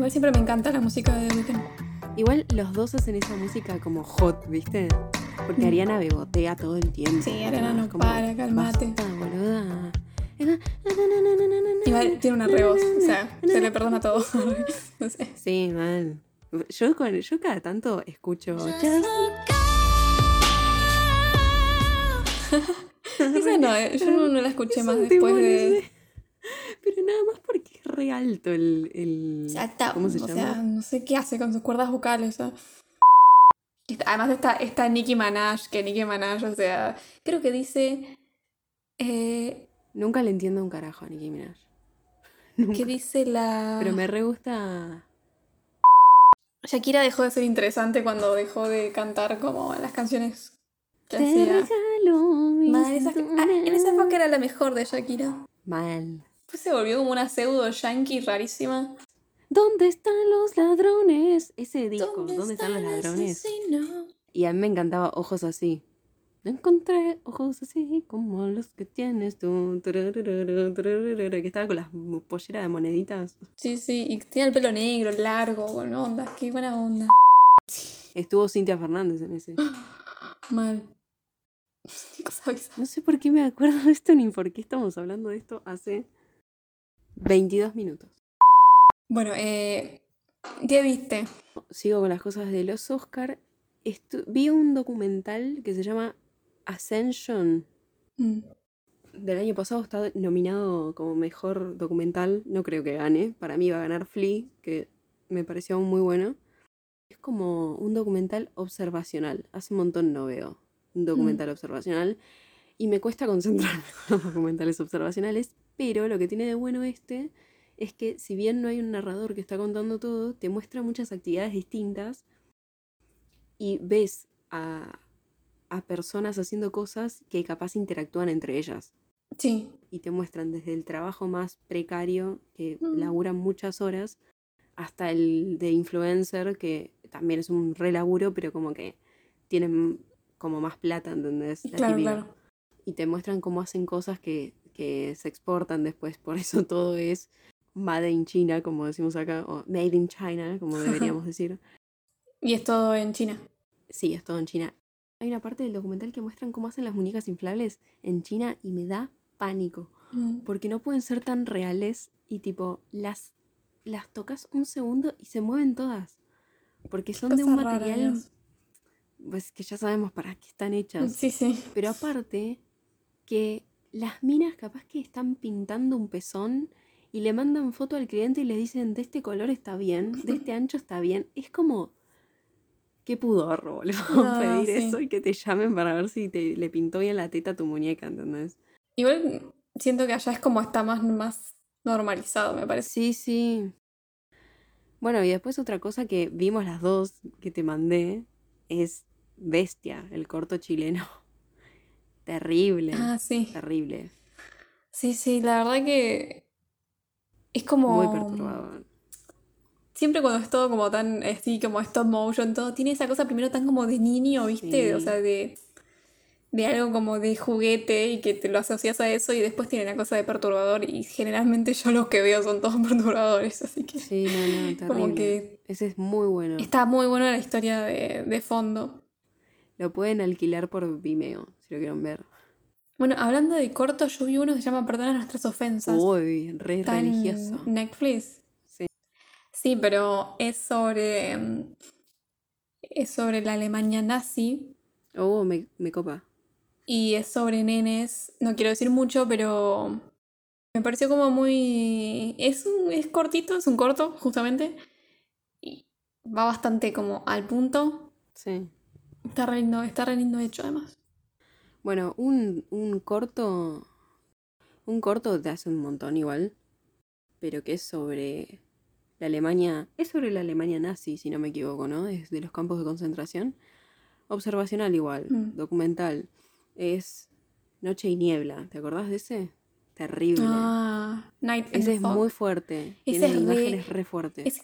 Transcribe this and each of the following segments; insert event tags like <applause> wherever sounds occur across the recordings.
Igual siempre me encanta la música de The Weeknd. Igual los dos hacen esa música como hot, ¿viste? Porque Mm. Ariana bebotea todo el tiempo. Sí, Ariana no Como, para, calmate. "Basta, boluda". Igual tiene una re voz, o sea, se le perdona todo. <laughs> <laughs> no sé. Sí, mal. Yo, con, yo cada tanto escucho. <laughs> Esa no, eh, yo no, no la escuché Es más después de. ese. Pero nada más re alto el. el ¿Cómo se o llama? sea, no sé qué hace con sus cuerdas vocales. Además está, está Nicki Minaj, que Nicki Minaj, o sea, creo que dice... eh, Nunca le entiendo un carajo a Nicki Minaj. Nunca. ¿Qué dice la...? Pero me re gusta. Shakira dejó de ser interesante cuando dejó de cantar como las canciones que Te hacía. regalo mis Madre, esa- ah, en esa época era la mejor de Shakira. Mal. Después se volvió como una pseudo yankee rarísima. ¿Dónde están los ladrones? Ese disco, ¿dónde, están los ladrones? Y a mí me encantaba Ojos así. No encontré ojos así como los que tienes tú. Que estaba con las polleras de moneditas. Sí, sí, y tenía el pelo negro, largo, con onda, qué buena onda. Estuvo Cintia Fernández en ese. <gasps> Mal. Qué cosa bizarra. No sé por qué me acuerdo de esto ni por qué estamos hablando de esto hace 22 minutos. Bueno, eh, ¿qué viste? Sigo con las cosas de los Oscar. Estu- vi un documental que se llama Ascension. Mm. Del año pasado está nominado como mejor documental. No creo que gane. Para mí va a ganar Flea, que me pareció muy bueno. Es como un documental observacional. Hace un montón no veo un documental observacional. Y me cuesta concentrarme <laughs> con los documentales observacionales. Pero lo que tiene de bueno este es que si bien no hay un narrador que está contando todo, te muestra muchas actividades distintas y ves a, a personas haciendo cosas que capaz interactúan entre ellas Sí, y te muestran desde el trabajo más precario, que Mm. laburan muchas horas, hasta el de influencer, que también es un re laburo, pero como que tienen como más plata, ¿entendés? La claro, claro. Y te muestran cómo hacen cosas que, que se exportan después, por eso todo es made in China, como decimos acá, o made in China, como deberíamos <laughs> decir. Y es todo en China. Sí, es todo en China. Hay una parte del documental que muestran cómo hacen las muñecas inflables en China y me da pánico. Mm. Porque no pueden ser tan reales y tipo, las, las tocas un segundo y se mueven todas. Porque son de un material pues que ya sabemos para qué están hechas. Sí, sí. Pero aparte, que las minas capaz que están pintando un pezón y le mandan foto al cliente y le dicen, de este color está bien, de este ancho está bien. Es como, qué pudor, boludo, <laughs> No, pedir sí. eso y que te llamen para ver si te, le pintó bien la teta a tu muñeca, ¿entendés? Igual siento que allá es como está más, más normalizado, me parece. Sí, sí. Bueno, y después otra cosa que vimos las dos que te mandé es Bestia, el corto chileno. Terrible, Ah, sí. terrible. Sí, sí, la verdad que es como... Muy perturbador. Siempre cuando es todo como tan así, como stop motion, todo, tiene esa cosa primero tan como de niño, ¿viste? Sí. O sea, de, de algo como de juguete y que te lo asocias a eso y después tiene la cosa de perturbador y generalmente yo los que veo son todos <laughs> perturbadores, así que Sí, no, no, <laughs> como que Ese es muy bueno. está muy buena la historia de, de fondo. Lo pueden alquilar por Vimeo, si lo quieren ver. Bueno, hablando de cortos, yo vi uno que se llama Perdona nuestras ofensas. Uy, re Está en religioso. Netflix. Sí. Sí, pero es sobre. Es sobre la Alemania nazi Oh, me, me copa. y es sobre nenes. No quiero decir mucho, pero. Me pareció como muy. Es, un, es cortito, es un corto, justamente. Y va bastante como al punto. Sí. Está re lindo, está re lindo hecho, además. Bueno, un, un corto. Un corto te hace un montón igual. Pero que es sobre la Alemania. Es sobre la Alemania nazi, si no me equivoco, ¿no? Es de los campos de concentración. Observacional igual, Mm. documental. Es Noche y Niebla. ¿Te acordás de ese? Terrible. Ah, Night ese es Fog. muy fuerte. Ese Tiene es re- imágenes re fuertes. Es,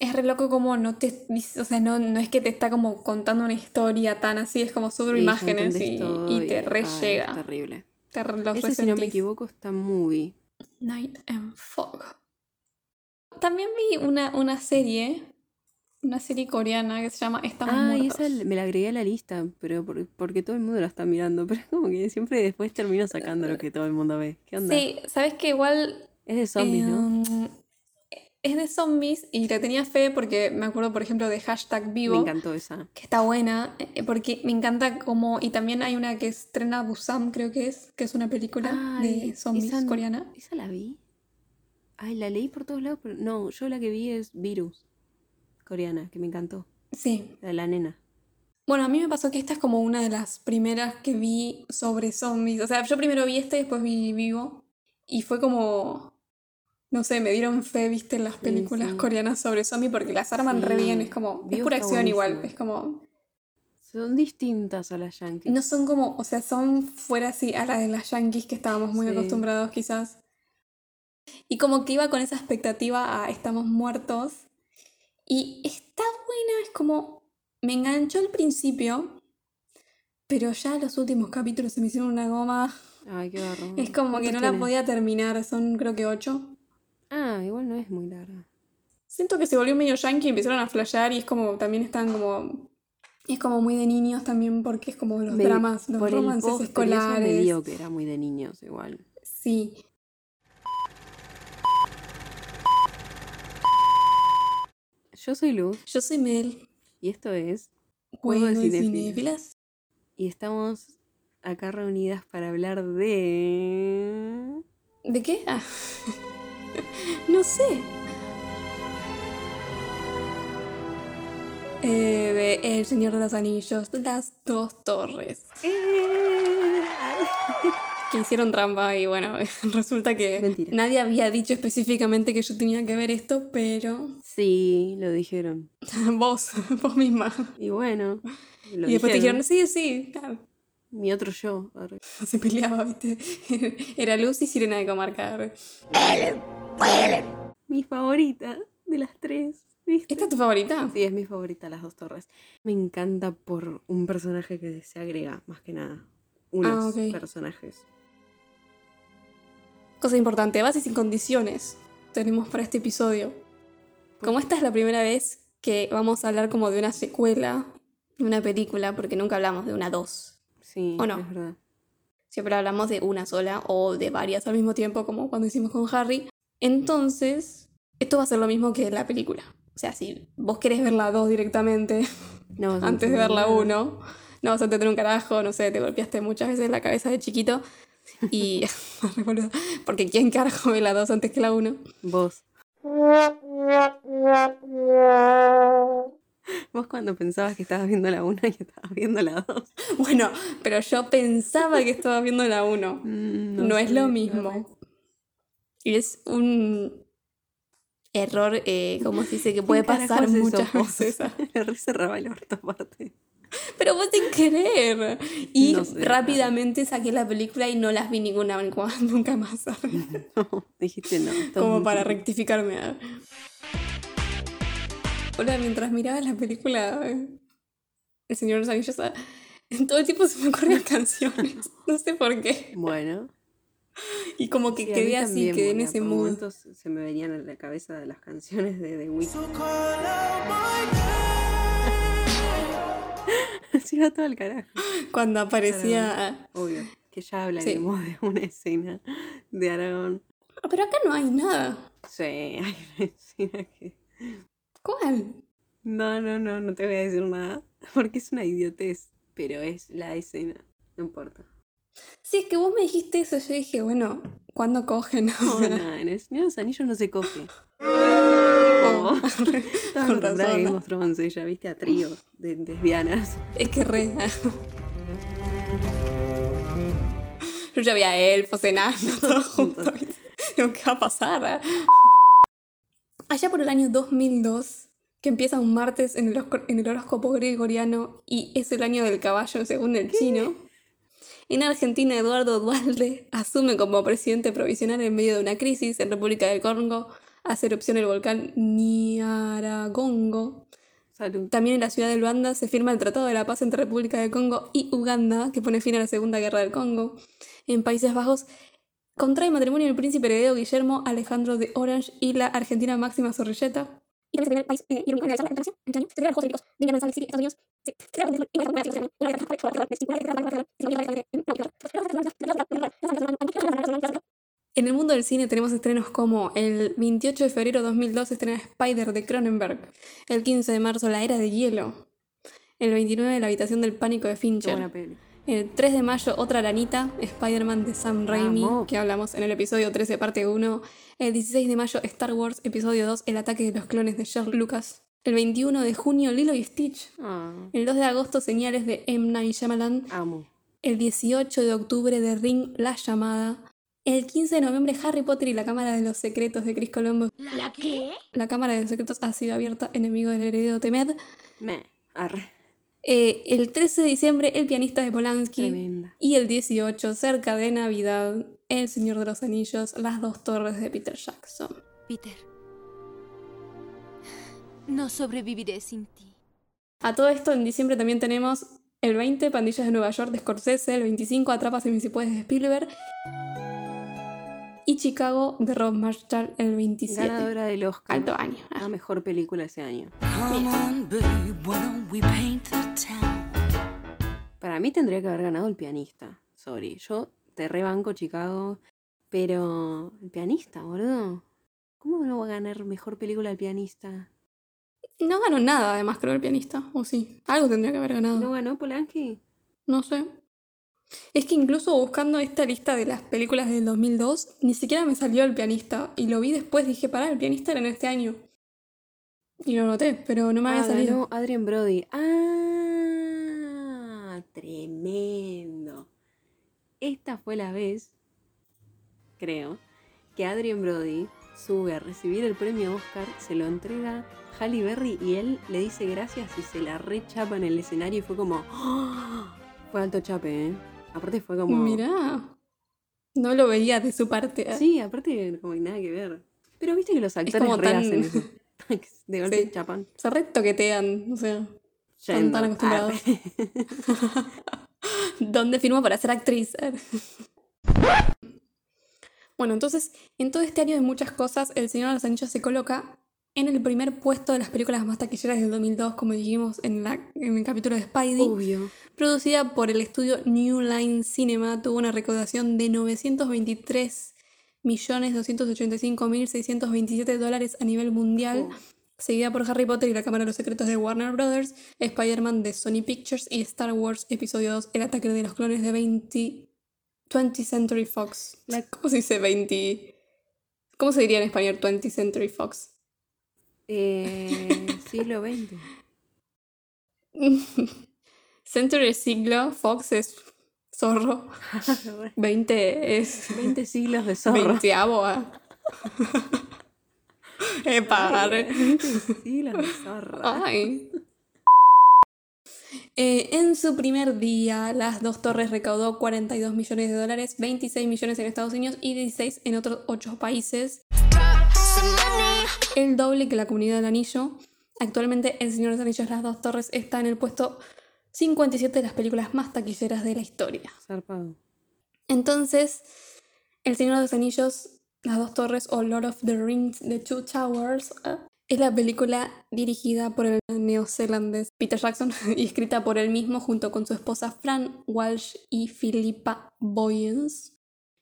es re loco como no te o sea, no, no es que te está como contando una historia tan así, es como sobre Sí, imágenes y, y te ay, re es llega. terrible. Te re- los Ese, si no me equivoco, está muy. Night and Fog. También vi una, una serie, una serie coreana que se llama Estamos Ah, y Muertos. esa me la agregué a la lista, pero por- porque todo el mundo la está mirando. <laughs> Pero es como que siempre después termino sacando lo que todo el mundo ve. ¿Qué onda? Sí, sabes que igual Es de zombies, ¿no? Es de zombies y le tenía fe porque me acuerdo, por ejemplo, de hashtag Me vivo, encantó esa. que está buena, eh, porque me encanta como, y también hay una que estrena Busam, creo que es, que es una película Ay, de zombies esa, coreana. ¿Esa la vi? Ay, la leí por todos lados, pero no, yo la que vi es Virus, coreana, que me encantó. Sí. La de la nena. Bueno, a mí me pasó que esta es como una de las primeras que vi sobre zombies. O sea, yo primero vi este, después vi Vivo. Y fue como, no sé, me dieron fe, viste, en las películas sí. coreanas sobre zombies porque las arman re Sí, bien. Es como, es pura acción igual. Es como, Son distintas a las yankees. no son como, o sea, son fuera así a la de las yankees que estábamos muy acostumbrados quizás. Y como que iba con esa expectativa a estamos muertos. Y está buena, es como, me enganchó al principio, pero ya los últimos capítulos se me hicieron una goma. Ay, qué barro. <laughs> Es como que ¿Cuántos no la podía terminar, son creo que ocho. Ah, igual no es muy larga. Siento que se volvió medio yankee y empezaron a flashear y es como, también están como, es como muy de niños también porque es como los Me- dramas, los por el romances y eso me escolares. dio que era muy de niños igual. Sí. Yo soy Luz Yo soy Mel. y esto es Juego de cinéfilas. y estamos acá reunidas para hablar de ¿De qué? Ah. <laughs> <laughs> no sé. Eh, El Señor de los Anillos, las dos torres. Que hicieron trampa y bueno, <laughs> resulta que Mentira. nadie había dicho específicamente que yo tenía que ver esto, pero Sí, lo dijeron. <laughs> vos, vos misma. Y bueno, lo y después te dijeron. sí, sí, claro. Mi otro yo. Se peleaba, viste. Era Luz y Sirena de Comarca. Mi favorita de las tres. ¿viste? ¿Esta es tu favorita? Sí, es mi favorita, las dos torres. Me encanta por un personaje que se agrega, más que nada. Unos Ah, ok. personajes. Cosa importante, bases y condiciones tenemos para este episodio. Como esta es la primera vez que vamos a hablar como de una secuela de una película, porque nunca hablamos de una dos. Sí, ¿O no? es verdad. Siempre hablamos de una sola o de varias al mismo tiempo, como cuando hicimos con Harry. Entonces, esto va a ser lo mismo que la película. O sea, si vos querés ver la 2 directamente <laughs> No, antes de ver la entender 1, no vas a entender un carajo, no sé, te golpeaste muchas veces la cabeza de chiquito. Y. <laughs> <laughs> Porque ¿quién carajo ve la 2 antes que la 1? nada. Vos. Vos cuando pensabas que estabas viendo la una y estabas viendo la dos. Bueno, pero yo pensaba que estaba viendo la 1. Mm, No, es lo mismo. Es un error, eh, como se dice, que <laughs> puede ¿Quién carajo pasar muchas veces. Le <laughs> cerraba el orto aparte. Pero vos sin querer. Y No sé, rápidamente saqué la película y no las vi ninguna <laughs> nunca más. No, dijiste no. como para rectificarme. Hola, mientras miraba la película El Señor de los Anillos, ah, todo el tiempo se me ocurrían canciones. No sé por qué. Bueno. Y como que sí, quedé así, también, quedé en ese mood. momentos se me venían a la cabeza las canciones de The Weeknd. <laughs> Se iba todo al carajo. Cuando aparecía. Obvio. Que ya hablaremos de una escena de Aragón. Pero acá no hay nada. Sí, hay una escena que. ¿Cuál? No, no, no, no te voy a decir nada. Porque es una idiotez. Pero es la escena. No importa. Sí, es que vos me dijiste eso. Yo dije, bueno, ¿cuándo cogen? <laughs> No, nada, en el Señor de los Anillos no se coge. <laughs> Oh, <laughs> Estaba con a razón. Game of Thrones, ella, viste, a tríos de lesbianas. Es que re. Yo ya había elfos, enanos, todos juntos. Digo, ¿Qué va a pasar? Allá por el año 2002, que empieza un martes en el, hosco- en el horóscopo gregoriano y es el año del caballo según el chino, en Argentina Eduardo Dualde <laughs> asume como presidente provisional en medio de una crisis en República del Congo, hace erupción el volcán Niaragongo, Salud. también en la ciudad de Luanda se firma el Tratado de la Paz entre República del Congo y Uganda, que pone fin a la Segunda Guerra del Congo. En Países Bajos Contrae matrimonio el príncipe heredero Guillermo Alejandro de Orange y la argentina Máxima Zorrilleta. Y también se el país eh, de en año. Se los Juegos de Invierno en City, Estados Unidos. Se en el mundo del cine tenemos estrenos como el 28 de febrero de 2002 estrena Spider de Cronenberg, el 15 de marzo La Era de Hielo, el 29 La Habitación del Pánico de Fincher. El 3 de mayo Otra Lanita, Spider-Man de Sam Raimi, Vamos. que hablamos en el episodio 13 parte 1, el 16 de mayo Star Wars episodio 2 El ataque de los clones de George Lucas, el 21 de junio Lilo y Stitch, Ah, el 2 de agosto Señales de M. Night Shyamalan, amo. el 18 de octubre de Ring La Llamada, el 15 de noviembre Harry Potter y la Cámara de los Secretos de Chris Colombo. ¿La qué? La Cámara de los Secretos ha sido abierta, enemigo del heredero Temed. Me. Arre. Eh, el 13 de diciembre El pianista de Polanski. Tremenda. Y el 18, cerca de Navidad, El Señor de los Anillos, Las dos torres de Peter Jackson. Peter. No sobreviviré sin ti. A todo esto, en diciembre también tenemos el 20, Pandillas de Nueva York de Scorsese, el 25, Atrapas si puedes de Spielberg. Y Chicago de Rob Marshall el 27. Ganadora del Oscar. Alto año. La mejor película ese año. On, babe? Para mí tendría que haber ganado el pianista. Sorry. Yo te rebanco Chicago. Pero. El pianista, boludo. ¿Cómo no va a ganar mejor película el pianista? No ganó nada, además, creo, el pianista. O sí. Algo tendría que haber ganado. ¿No ganó Polanski? No sé. Es que incluso buscando esta lista de las películas del 2002, ni siquiera me salió el pianista. Y lo vi después, dije, pará, el pianista era en este año. Y lo noté, pero no me había Ah, salido. ganó Adrien Brody. Ah, tremendo. Esta fue la vez, creo, que Adrien Brody sube a recibir el premio Oscar, se lo entrega Halle Berry y él le dice gracias y se la rechapa en el escenario y fue como... ¡ah! Fue alto chape, ¿eh? Aparte fue como... Mirá. No lo veía de su parte. ¿eh? Sí, aparte como que nada que ver. Pero viste que los actores como re tan- hacen eso. <laughs> De golpe Sí. chapan. Se re toquetean, o sea. Están tan acostumbrados. Ah, <laughs> ¿Dónde firmó para ser actriz? <laughs> Bueno, entonces, en todo este año de muchas cosas, El Señor de los Anillos se coloca en el primer puesto de las películas más taquilleras del 2002, como dijimos en, la, en el capítulo de Spidey. Obvio. Producida por el estudio New Line Cinema, tuvo una recaudación de 923.285.627 dólares a nivel mundial, Oh. seguida por Harry Potter y la Cámara de los Secretos de Warner Brothers, Spider-Man de Sony Pictures y Star Wars Episodio 2, El ataque de los clones de 20, 20th Century Fox. La- ¿Cómo se dice 20? ¿Cómo se diría en español 20th Century Fox? Eh, siglo XX. <laughs> Century siglo, Fox es zorro, <laughs> 20 es 20 siglos de zorro. veinteavo. ah. <laughs> Epa, arre. 20 siglos de zorro. Ay. Eh, en su primer día, Las Dos Torres recaudó 42 millones de dólares, 26 millones en Estados Unidos y 16 en otros 8 países. El doble que la Comunidad del Anillo. Actualmente, El Señor de los Anillos, Las Dos Torres está en el puesto 57 de las películas más taquilleras de la historia. Zarpado. Entonces, El Señor de los Anillos, Las Dos Torres o Lord of the Rings, The Two Towers, eh, es la película dirigida por el neozelandés Peter Jackson <laughs> y escrita por él mismo junto con su esposa Fran Walsh y Philippa Boyens.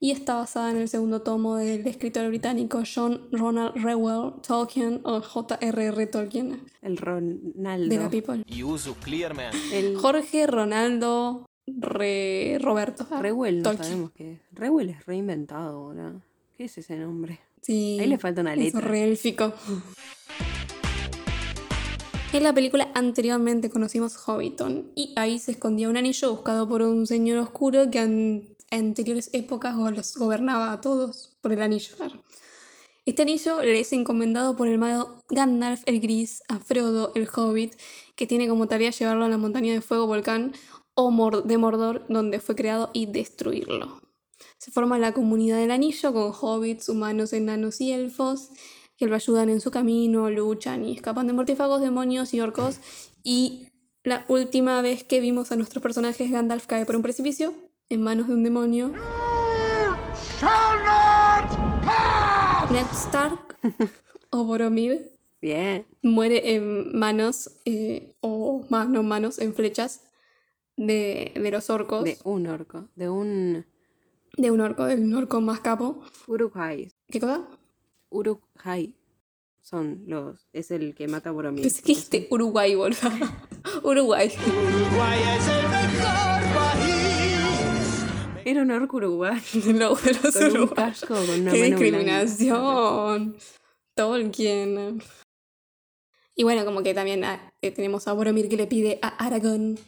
Y está basada en el segundo tomo del escritor británico John Ronald Reuel Tolkien o J.R.R. Tolkien El Ronaldo. de la People. El Jorge Ronaldo Re- Roberto. Reuel, no Tolkien. sabemos qué es. Reuel es reinventado, boludo. ¿Qué es ese nombre? Sí. Ahí le falta una Es letra. re élfico. En la película anteriormente conocimos Hobbiton y ahí se escondía un anillo buscado por un señor oscuro que anteriores épocas go- los gobernaba a todos por el anillo. Este anillo le es encomendado por el mago Gandalf el Gris a Frodo el Hobbit, que tiene como tarea llevarlo a la montaña de fuego volcán o de Mordor, donde fue creado, y destruirlo. Se forma la comunidad del anillo con hobbits, humanos, enanos y elfos que lo ayudan en su camino, luchan y escapan de mortífagos, demonios y orcos. Y la última vez que vimos a nuestros personajes, Gandalf cae por un precipicio en manos de un demonio. Ned Stark <laughs> o Boromir Bien. muere en manos, eh, o más, no manos, en flechas de, de los orcos. De un orco. De un de un orco, del orco más capo. Uruk-hai. ¿Qué cosa? Uruk-hai. Son los. Es el que mata a Boromir. Porque dijiste Uruguay, boludo. <laughs> Uruguay. son- Era un orco uruguay. <laughs> De los, de los Con un casco con una ¡Qué mano discriminación! Tolkien. Y bueno, como que también ah, eh, tenemos a Boromir que le pide a Aragorn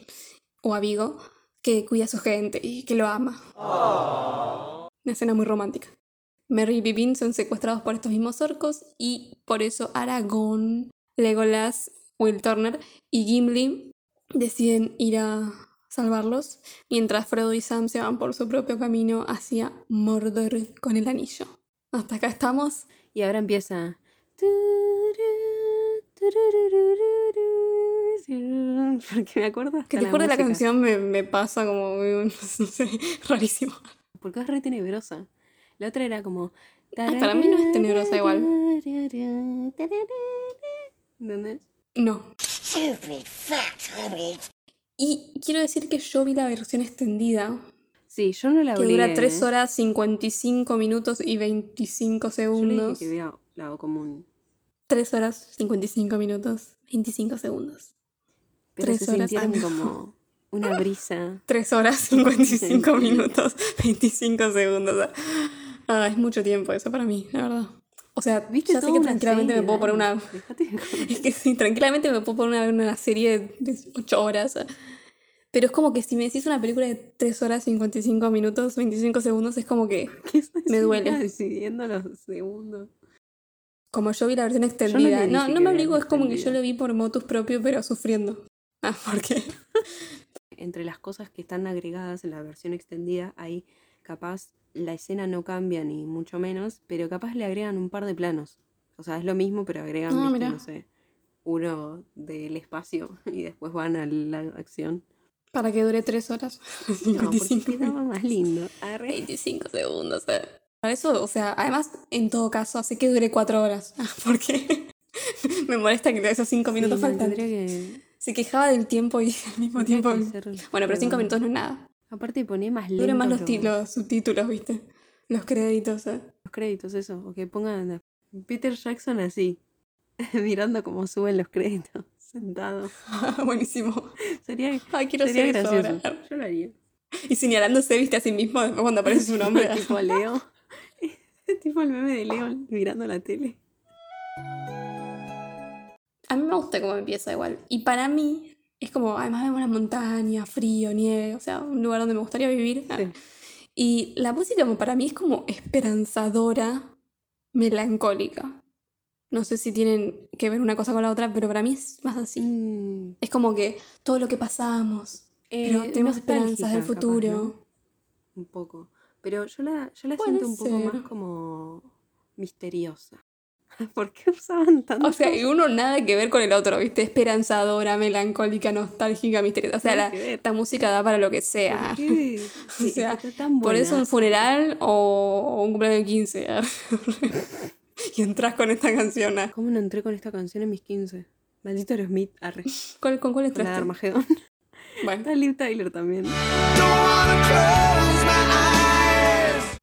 o a Vigo que cuida a su gente y que lo ama. Una escena muy romántica. Merry y Pippin son secuestrados por estos mismos orcos y por eso Aragorn, Legolas, Will Turner y Gimli deciden ir a salvarlos, mientras Frodo y Sam se van por su propio camino hacia Mordor con el anillo. Hasta acá estamos. Y ahora empieza. Porque me acuerdo. hasta Que después de la música. canción me, me pasa como, <laughs> no sé, rarísimo. Porque es re tenebrosa. La otra era como. Ay, para mí no es tenebrosa igual. ¿Entendés? No. Y quiero decir que yo vi la versión extendida, Sí, yo no la que obligué. dura 3 ¿eh? horas 55 minutos y 25 Yo le segundos. dije que vea la común. 3 horas 55 minutos, 25 segundos. Pero Tres se horas, sintieron ah, como una <laughs> brisa. 3 horas 55 minutos, 25 segundos. Ah, es mucho tiempo eso para mí, la verdad. O sea, ¿Viste ya sé que tranquilamente me serie, puedo poner una... <laughs> Es que sí, tranquilamente me puedo poner una, una serie de 8 horas. Pero es como que si me decís una película de 3 horas 55 minutos, 25 segundos, es como que, <laughs> ¿Qué Me duele. <laughs> decidiendo los segundos. como yo vi la versión extendida. No, no, que me obligo, es como que yo lo vi por motus propio, pero sufriendo. Ah, ¿por qué? Entre las cosas que están agregadas en la versión extendida, hay capaz la escena no cambia ni mucho menos, pero capaz le agregan un par de planos. O sea, es lo mismo, pero agregan, Ah, viste, no sé, uno del espacio <laughs> y después van a la acción. Para que dure 3 horas <laughs> No, porque 55 quedaba más lindo. Arre. 25 segundos. eh. Para eso, o sea, además, en todo caso, hace que dure 4 horas. <laughs> Ah, Porque me molesta que esos 5 minutos Sí, no, faltan. que- Se quejaba del tiempo y al mismo tiempo. ser Bueno, pero 5 redondo. minutos no es nada. Aparte pone más lento Duran más los, subtítulos, ¿viste? Los créditos. eh. los créditos, eso. O que pongan a Peter Jackson así, <laughs> mirando cómo suben los créditos, <laughs> sentado. <laughs> Buenísimo. Sería, Ay, quiero sería ser eso gracioso. ahora. Yo lo haría. Y señalándose, ¿viste? A sí mismo después cuando aparece su nombre. tipo Leo. tipo el meme de Leo mirando la tele. A mí me gusta cómo empieza igual. Y para mí es como, además vemos la montaña, frío, nieve, o sea, un lugar donde me gustaría vivir. Sí. Y la música para mí es como esperanzadora, melancólica. No sé si tienen que ver una cosa con la otra, pero para mí es más así. Mm, Es como que todo lo que pasamos, pero eh, tenemos esperanzas del capaz, futuro. ¿no? Un poco. Pero yo la, yo la siento un poco más como misteriosa. <laughs> ¿Por qué usaban tanto? O sea, y uno nada que ver con el otro, ¿viste? Esperanzadora, melancólica, nostálgica, misteriosa. O sea, la, esta música da para lo que sea. ¿Por qué? <laughs> O sea, tan Por eso un funeral o, o un cumpleaños de 15. <laughs> y entras con esta canción. ah. ¿Cómo no entré con esta canción en mis 15? Maldito Aerosmith, arre. ¿Cuál, ¿Con cuál Con la de entraste? Armagedón. Bueno, Está Liv Tyler también.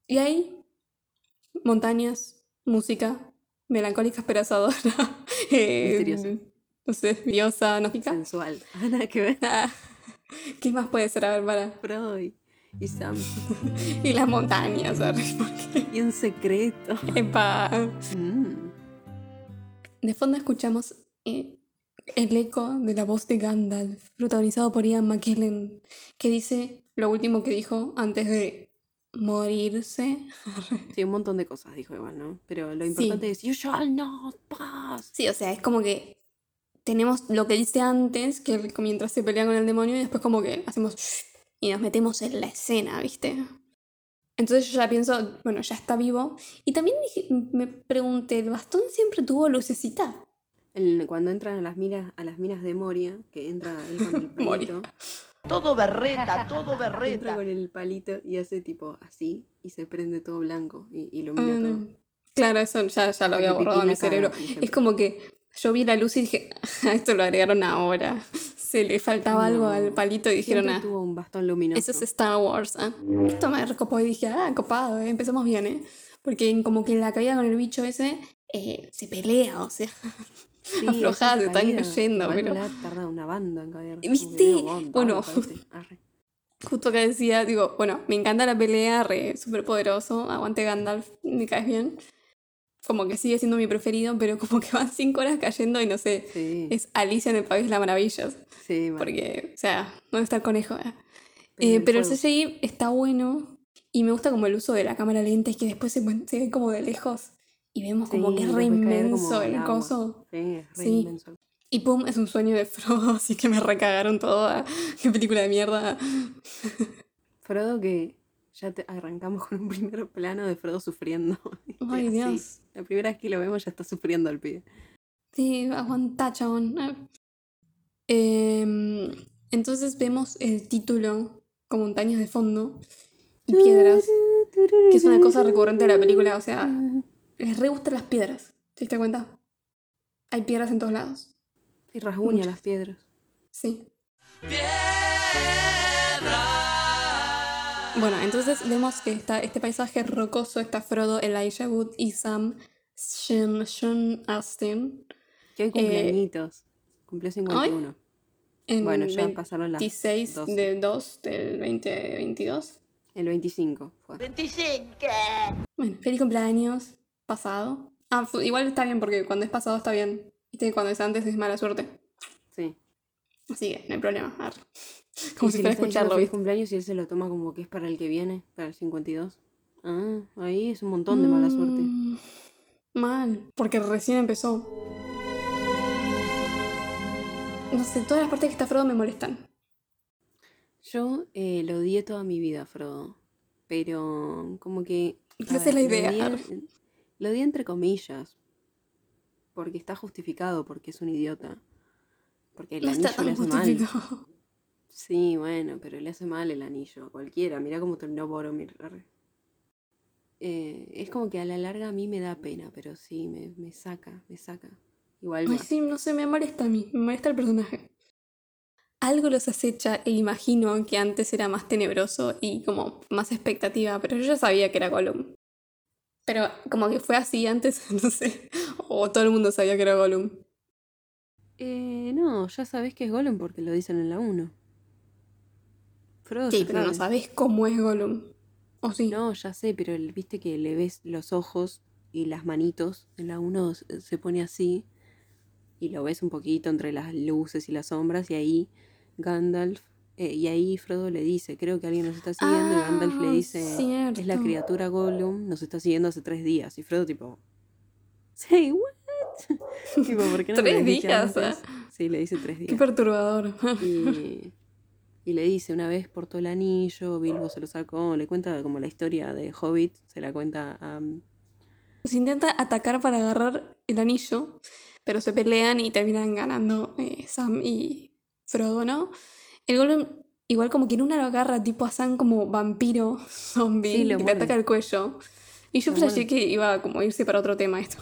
y ahí, montañas, música, melancólica, esperanzadora, <laughs> eh, Misteriosa. no sé, diosa, nótica. Sensual. <laughs> Ah, Nada que ver. <laughs> ¿Qué más puede ser? A ver, para. Frodo y, Sam. Y las montañas, ¿sabes? Y un secreto. epa. Mm. De fondo escuchamos eh, el eco de la voz de Gandalf, protagonizado por Ian McKellen, que dice lo último que dijo antes de morirse. Sí, un montón de cosas dijo igual, ¿no? Pero lo Sí. importante es You shall not pass. Sí, o sea, es como que tenemos lo que dice antes, que mientras se pelea con el demonio, y después como que hacemos y nos metemos en la escena, ¿viste? Entonces yo ya pienso, bueno, ya está vivo. Y también dije- me pregunté, ¿el bastón siempre tuvo lucecita? El- cuando entran a las minas, a las minas de Moria, que entra él con el <laughs> Moria. Todo berreta, todo entra berreta. con el palito y hace tipo así y se prende todo blanco y ilumina Ah, todo. Claro, eso ya, ya lo había borrado de mi cerebro. Es como que yo vi la luz y dije, <laughs> "Ah, esto lo agregaron ahora. Se le faltaba algo al palito y dijeron, ah, tuvo un bastón luminoso. eso es Star Wars. ah". Esto me recopó y dije, ah, copado, eh, empezamos bien, ¿eh? Porque en- como que en la caída con el bicho ese eh, se pelea, o sea. <laughs> Sí, <laughs> aflojada, esa se están cayendo, pero- tardado una banda en Bueno. Justo que decía, digo, bueno, me encanta la pelea, re súper poderoso, aguante Gandalf, me caes bien. Como que sigue siendo mi preferido, pero como que van cinco horas cayendo y no sé, Sí, es Alicia en el País de las Maravillas. sí, mal. Porque, o sea, ¿dónde está el conejo? eh? Eh, el pero el. CGI está bueno y me gusta como el uso de la cámara lenta y que después se, ven- se ve como de lejos y vemos como Sí, que es re inmenso el coso. Sí, es re Sí. inmenso. Y pum, es un sueño de Frodo, <laughs> así que me recagaron toda. <laughs> Qué película de mierda. <laughs> Frodo que ya te arrancamos con un primer plano de Frodo sufriendo. Ay. Dios. La primera vez que lo vemos ya está sufriendo el pibe. Sí, aguanta, chabón. Ah. Em, entonces vemos el título con montañas de fondo y piedras, que es una cosa recurrente de la película. O sea, les re gustan las piedras. ¿Te diste cuenta? Hay piedras en todos lados. Y rasguña Muchas. las piedras. Sí. Bueno, entonces vemos que está este paisaje rocoso, está Frodo, Elijah Wood y Sam Sean, Sean Astin. Que hoy Eh, cumpleañitos. Cumplió 51. En Bueno, ya pasaron las 26 12. de 2 del 2022. El 25 fue. 25. Bueno, feliz cumpleaños. Pasado. Ah, igual está bien porque cuando es pasado está bien. Viste cuando es antes es mala suerte. Sí. Así que no hay problema. Arre. Como Y si le fuera a escucharlo, feliz cumpleaños y él se lo toma como que es para el que viene, para el 52. Ah, ahí es un montón de mala suerte. Mm, Mal, porque recién empezó. No sé, todas las partes que está Frodo me molestan. Yo eh, lo odié toda mi vida, Frodo. Pero como que... a Esa es la idea. odié- Lo odié entre comillas. Porque está justificado, porque es un idiota. Porque el No anillo le hace mal. Sí, bueno, pero le hace mal el anillo a cualquiera. Mirá cómo terminó Boromir. Eh, es como que a la larga a mí me da pena, pero sí, me, me saca, me saca. Igual Ay, sí, no sé, me molesta a mí, me molesta el personaje. Algo los acecha e imagino que antes era más tenebroso y como más expectativa, pero yo ya sabía que era Gollum. Pero como que fue así antes, <laughs> no sé. O todo el mundo sabía que era Gollum. Eh, no, ya sabes que es Gollum porque lo dicen en la 1. Frodo Sí, pero no sabes cómo es Gollum. ¿O sí? No, ya sé, pero el- viste que le ves los ojos y las manitos. En la 1 se se pone así. Y lo ves un poquito entre las luces y las sombras. Y ahí Gandalf. Eh, y ahí Frodo le dice: Creo que alguien nos está siguiendo. y Gandalf le Ah, dice: Es la criatura Gollum. Nos está siguiendo hace tres días. Y Frodo, tipo. Say what? <laughs> tipo, ¿por qué no Tres días, antes? Sí, le dice tres Qué días. perturbador. Y, <laughs> y le dice, una vez portó el anillo, Bilbo se lo sacó, le cuenta como la historia de Hobbit, se la cuenta a... Se intenta atacar para agarrar el anillo, pero se pelean y terminan ganando eh, Sam y Frodo, ¿no? El Gollum, igual como que en una lo agarra tipo a Sam como vampiro <laughs> zombie Sí, y le ataca el cuello. Y yo muerde. que iba a como irse para otro tema esto.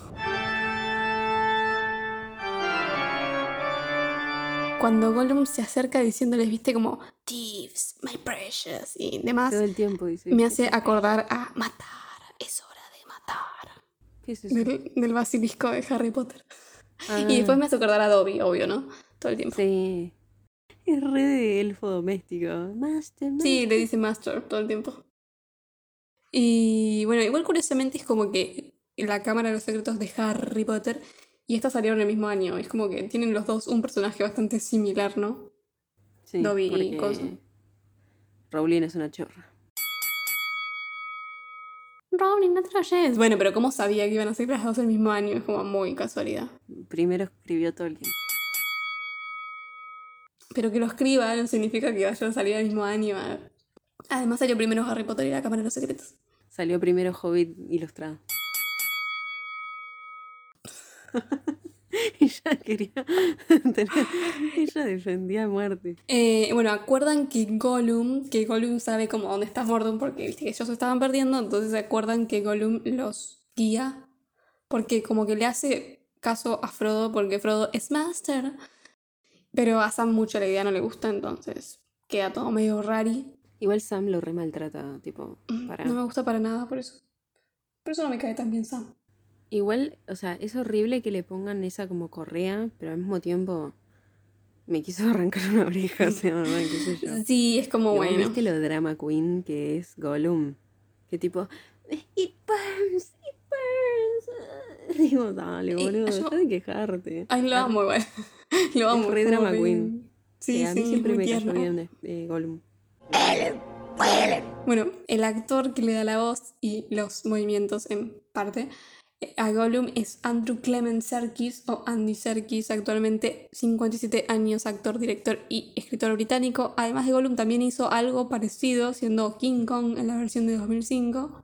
Cuando Gollum se acerca diciéndoles, viste, como Thieves, my precious y demás, Todo el tiempo dice... me hace acordar a matar, es hora de matar. ¿Qué es eso? Del, del basilisco de Harry Potter. Ah, Y después me hace acordar a Dobby, obvio, ¿no? Todo el tiempo. Sí. Es re de elfo doméstico. Master, Sí, master. le dice Master todo el tiempo. Y bueno, igual curiosamente es como que la Cámara de los Secretos de Harry Potter y esta salieron el mismo año. Es como que tienen los dos un personaje bastante similar, ¿no? Sí, Dobby y coso. Rowling es una chorra. Rowling, no te lo. Bueno, pero ¿cómo sabía que iban a ser las dos el mismo año? Es como muy casualidad. Primero escribió Tolkien. Pero que lo escriba no significa que vayan a salir el mismo año. Además salió primero Harry Potter y la Cámara de los Secretos. Salió primero Hobbit ilustrado. <laughs> ella quería <laughs> tener- ella defendía a muerte. Eh, bueno, acuerdan que Gollum, que Gollum sabe como dónde está Mordor porque viste que ellos se estaban perdiendo, entonces se acuerdan que Gollum los guía porque como que le hace caso a Frodo porque Frodo es Master. Pero a Sam mucho la idea no le gusta, entonces queda todo medio rari. Igual Sam lo re maltrata, tipo, para... No me gusta para nada por eso. Por eso no me cae tan bien Sam. Igual, o sea, es horrible que le pongan esa como correa, pero al mismo tiempo me quiso <laughs> arrancar una oreja, o sea, qué sé yo. Sí, es como bueno. ¿Viste lo drama queen que es Gollum? Que tipo, it burns, it burns. <laughs> Digo, dale, Y boludo, yo- deja de quejarte. Ay, lo amo igual. <laughs> <laughs> lo amo. re como drama que- queen. Sí, Eh, a mí sí, siempre me cayó bien de, de Gollum. Bueno, el actor que le da la voz y los movimientos en parte eh, a Gollum es Andrew Clement Serkis o Andy Serkis, actualmente 57 años, actor, director y escritor británico. Además de Gollum también hizo algo parecido siendo King Kong en la versión de 2005,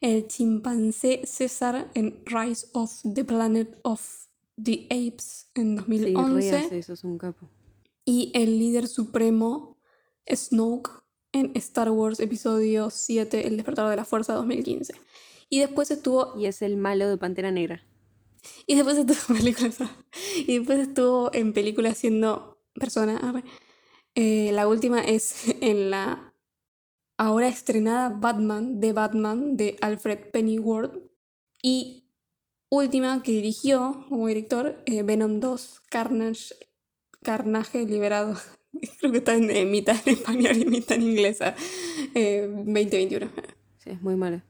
el chimpancé César en Rise of the Planet of the Apes en Sí, re 2011 hace eso, es un capo. y el líder supremo Snoke en Star Wars Episodio 7, El despertar de la fuerza 2015. Y después estuvo Y es el malo de Pantera Negra. <laughs> y después estuvo en películas y después estuvo en películas siendo persona. Eh, la última es <laughs> en la ahora estrenada Batman de Batman de Alfred Pennyworth y última que dirigió como director eh, Venom 2 Carnage Carnage liberado. <laughs> Creo que está en, en mitad en español y mitad en inglesa. Eh, 2021. Sí, es muy malo.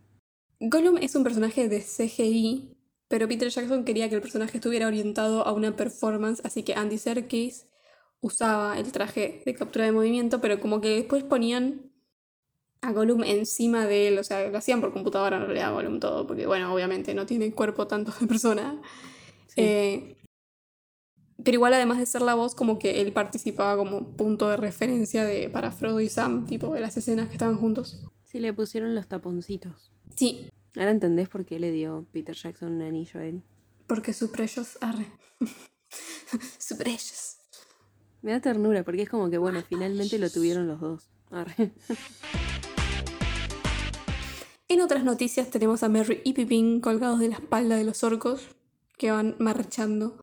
Gollum es un personaje de CGI, pero Peter Jackson quería que el personaje estuviera orientado a una performance, así que Andy Serkis usaba el traje de captura de movimiento, pero como que después ponían a Gollum encima de él, o sea, lo hacían por computadora en realidad Gollum todo, porque bueno, obviamente no tiene cuerpo tanto de persona. Sí. Eh, pero igual además de ser la voz, como que él participaba como punto de referencia de, para Frodo y Sam, tipo de las escenas que estaban juntos. Sí, le pusieron los taponcitos. Sí, Ahora entendés por qué le dio Peter Jackson un anillo a él. Porque su precious arre. <laughs> su precious. Me da ternura porque es como que, bueno, finalmente lo tuvieron los dos. Arre. <laughs> En otras noticias tenemos a Merry y Pippin colgados de la espalda de los orcos que van marchando.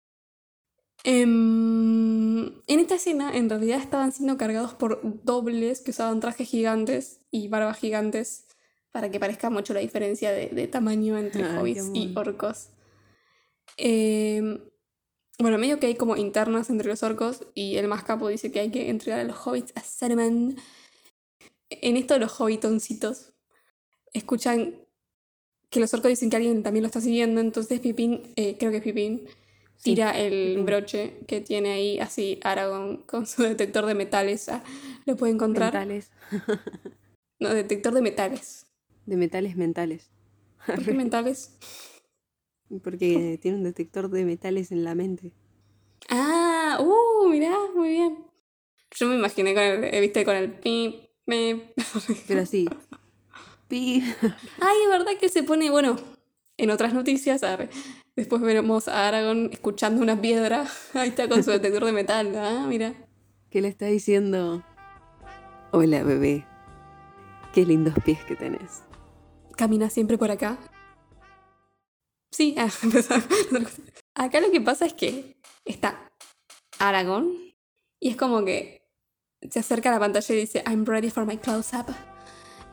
Em, en esta escena, en realidad estaban siendo cargados por dobles que usaban trajes gigantes y barbas gigantes para que parezca mucho la diferencia de, de tamaño entre <laughs> hobbits y orcos. Em, bueno, medio que hay como internas entre los orcos y el más capo dice que hay que entregar a los hobbits a Saruman. En esto de los hobbitoncitos escuchan que los orcos dicen que alguien también lo está siguiendo, entonces Pipín, eh, creo que es Pipín, Sí, tira el broche que tiene ahí así Aragorn con su <laughs> detector de metales. ah, lo puede encontrar. Mentales. No, detector de metales. De metales mentales. ¿Por qué <laughs> mentales? Porque tiene un detector de metales en la mente. Ah, uh, mirá, muy bien. Yo me imaginé con el, eh, viste, con el pip, pip. Pero así. <laughs> Ay, es verdad que se pone, bueno, en otras noticias, arre, después veremos a Aragorn escuchando una piedra. <laughs> Ahí está con su detector de metal, ah, mira. ¿Qué le está diciendo? Hola, bebé. Qué lindos pies que tenés. camina siempre por acá. Sí, ah, <laughs> acá lo que pasa es que está Aragorn y es como que se acerca a la pantalla y dice I'm ready for my close-up.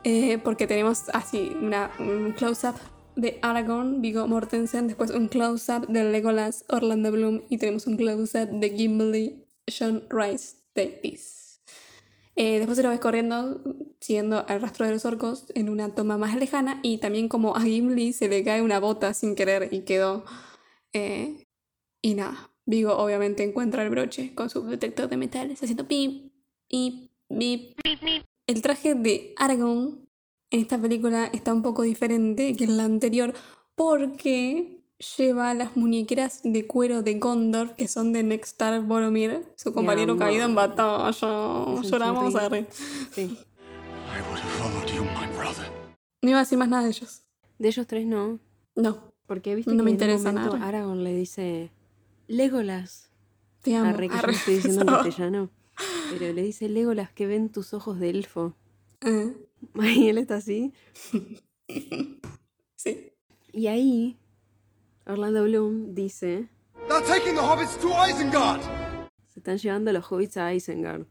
Eh, porque tenemos así una, un close-up de Aragorn, Viggo Mortensen, después un close-up de Legolas, Orlando Bloom y tenemos un close-up de Gimli, John Rice Davis. Después se lo ves corriendo, siguiendo el rastro de los orcos en una toma más lejana y también como a Gimli se le cae una bota sin querer y quedó. eh, y nada, Vigo obviamente encuentra el broche con su detector de metales haciendo pip, pip, pip. El traje de Aragorn en esta película está un poco diferente que en la anterior porque lleva las muñequeras de cuero de Gondor que son de Nextar Boromir, su compañero caído en batalla. Lloramos a re. Sí. I would have followed you, my brother. No iba a decir más nada de ellos. De ellos tres no. No, Porque viste No que me interesa momento nada. Aragorn le dice Legolas. te amo. Arre que yo Arre. lo estoy diciendo en <laughs> castellano. Pero le dice Legolas que ven tus ojos de elfo. Ah, <laughs> Y él está así. <laughs> sí. Y ahí, Orlando Bloom dice, They're taking the hobbits to Isengard! se están llevando los hobbits a Isengard.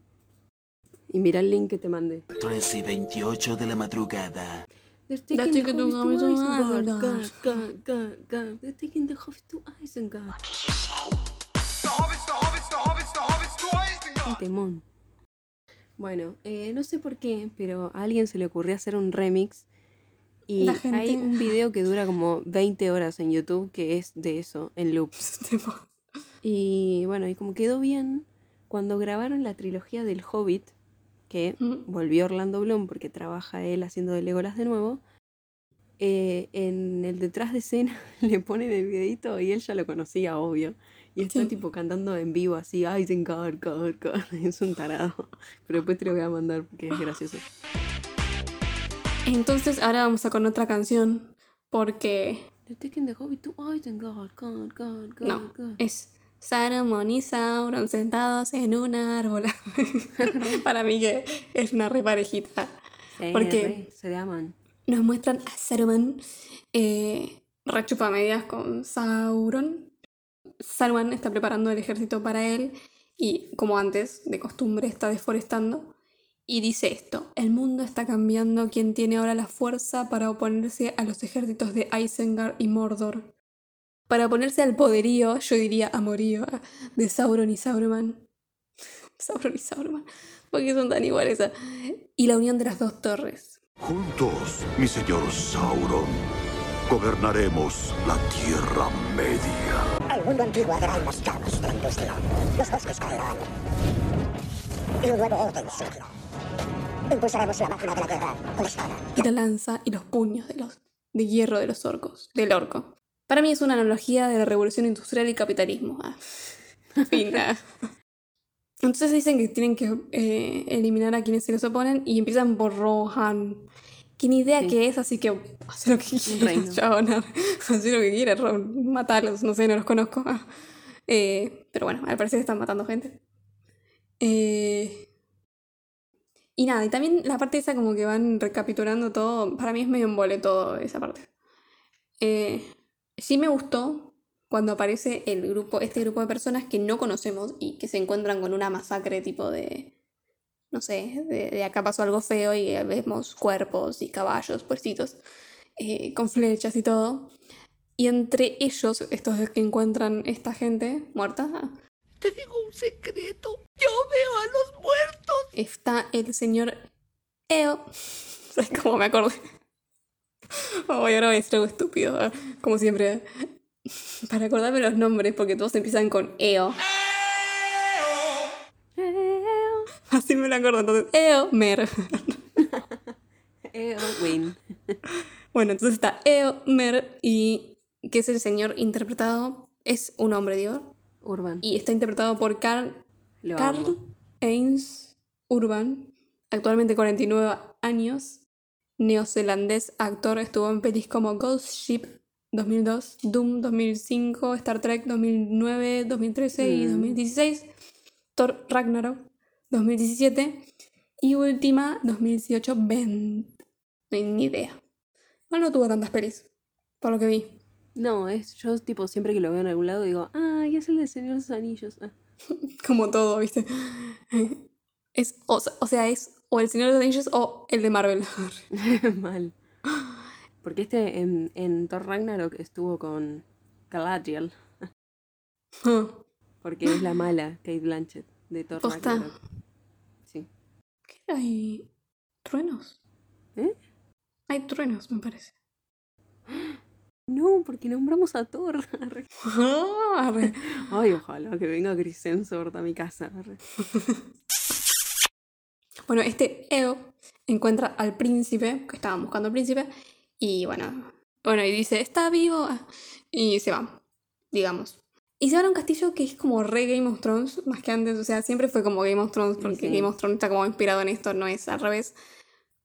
Y mira el link que te mandé. 13 y 28 de la madrugada. They're They're taking the hobbits to Isengard. Isengard. God, God, God, God. They're taking the hobbits to Isengard. Un temón. Bueno, eh, no sé por qué, pero a alguien se le ocurrió hacer un remix. Y La gente- hay un <laughs> video que dura como 20 horas en YouTube que es de eso, en loop. Y bueno, y como quedó bien, cuando grabaron la trilogía del Hobbit, que volvió Orlando Bloom porque trabaja él haciendo de Legolas de nuevo, eh, en el detrás de escena <laughs> le ponen el videito y él ya lo conocía, obvio. Y está Sí. tipo cantando en vivo así, Isengard, God, God. Es un tarado. <laughs> Pero después te lo voy a mandar porque es gracioso. Entonces ahora vamos a con otra canción. Porque. They're taking the Hobbit to Isengard, God, God, God, No. God. Es Saruman y Sauron sentados en un árbol. <laughs> Para mí que es una reparejita. Sí, porque- re, se aman. Nos muestran a Saruman eh, rechupamedias con Sauron. Saruman está preparando el ejército para él y, como antes, de costumbre, está deforestando. Y dice esto, el mundo está cambiando, quien tiene ahora la fuerza para oponerse a los ejércitos de Isengard y Mordor. Para oponerse al poderío, yo diría amorío, de Sauron y Sauron. Sauron y Sauron. Porque son tan iguales. Y la unión de las dos torres. Juntos, mi señor Sauron, gobernaremos la Tierra Media. El mundo antiguo hará en las llamas de la industria. Los bosques caerán. Y un nuevo orden surgirá. Impulsaremos la máquina de la guerra con la espada. y la lanza y los puños de los de hierro de los orcos, del orco. Para mí es una analogía de la revolución industrial y capitalismo. Ah. <laughs> Fin, ah. Entonces dicen que tienen que eh, eliminar a quienes se les oponen y empiezan por Rohan. Que ni idea Sí. qué es, así que hace lo que quiera, reino. <laughs> chabón. Hace lo que quiera, Ro- matarlos, no sé, no los conozco. Ah. Eh, pero bueno, al parecer están matando gente. Eh, y nada, y también la parte esa como que van recapitulando todo, para mí es medio embole todo esa parte. Eh, sí me gustó cuando aparece el grupo, este grupo de personas que no conocemos y que se encuentran con una masacre tipo de, no sé, de, de acá pasó algo feo y vemos cuerpos y caballos, puercitos, eh, con flechas y todo. Y entre ellos, estos que encuentran esta gente muerta, Te digo un secreto. Yo veo a los muertos. está el señor Eo. <laughs> ¿Sabes cómo me acordé? Oh, y ahora voy a decir algo estúpido, ¿eh? como siempre. <laughs> Para acordarme los nombres, porque todos empiezan con Eo. <laughs> Así me lo acuerdo, entonces Eo, Mer. <laughs> Eowyn. <laughs> Bueno, entonces está Eo, Mer, y que es el señor interpretado, es un hombre, digo, Urban. y está interpretado por Carl Lo Carl. Ains Urban, actualmente 49 años, neozelandés, actor, estuvo en pelis como Ghost Ship 2002, Doom 2005, Star Trek 2009, 2013 y Mm. 2016, Thor Ragnarok 2017 y última 2018 Ben. No hay ni idea. Bueno, no tuvo tantas pelis, por lo que vi. No, es yo tipo siempre que lo veo en algún lado digo, ay, es el de Señor de los Anillos. Ah. <laughs> Como todo, ¿viste? <laughs> Es, o, o sea, es o el Señor de los Anillos o el de Marvel. <laughs> Mal. Porque este en, en Thor Ragnarok estuvo con Galadriel. Porque es la mala Kate Blanchett de Thor Posta. Ragnarok. Sí. ¿Qué hay? ¿Truenos? ¿Eh? Hay truenos, me parece. No, porque nombramos a Thor. <laughs> Arre. Arre. Ay, ojalá que venga Chris Hemsworth a mi casa. Arre. <laughs> bueno, este Eo encuentra al príncipe, que estaban buscando al príncipe, y bueno, bueno, y dice, está vivo, ah, y se va, digamos. Y se van a un castillo que es como re Game of Thrones, más que antes, o sea, siempre fue como Game of Thrones, porque Sí. Game of Thrones está como inspirado en esto, no es al revés.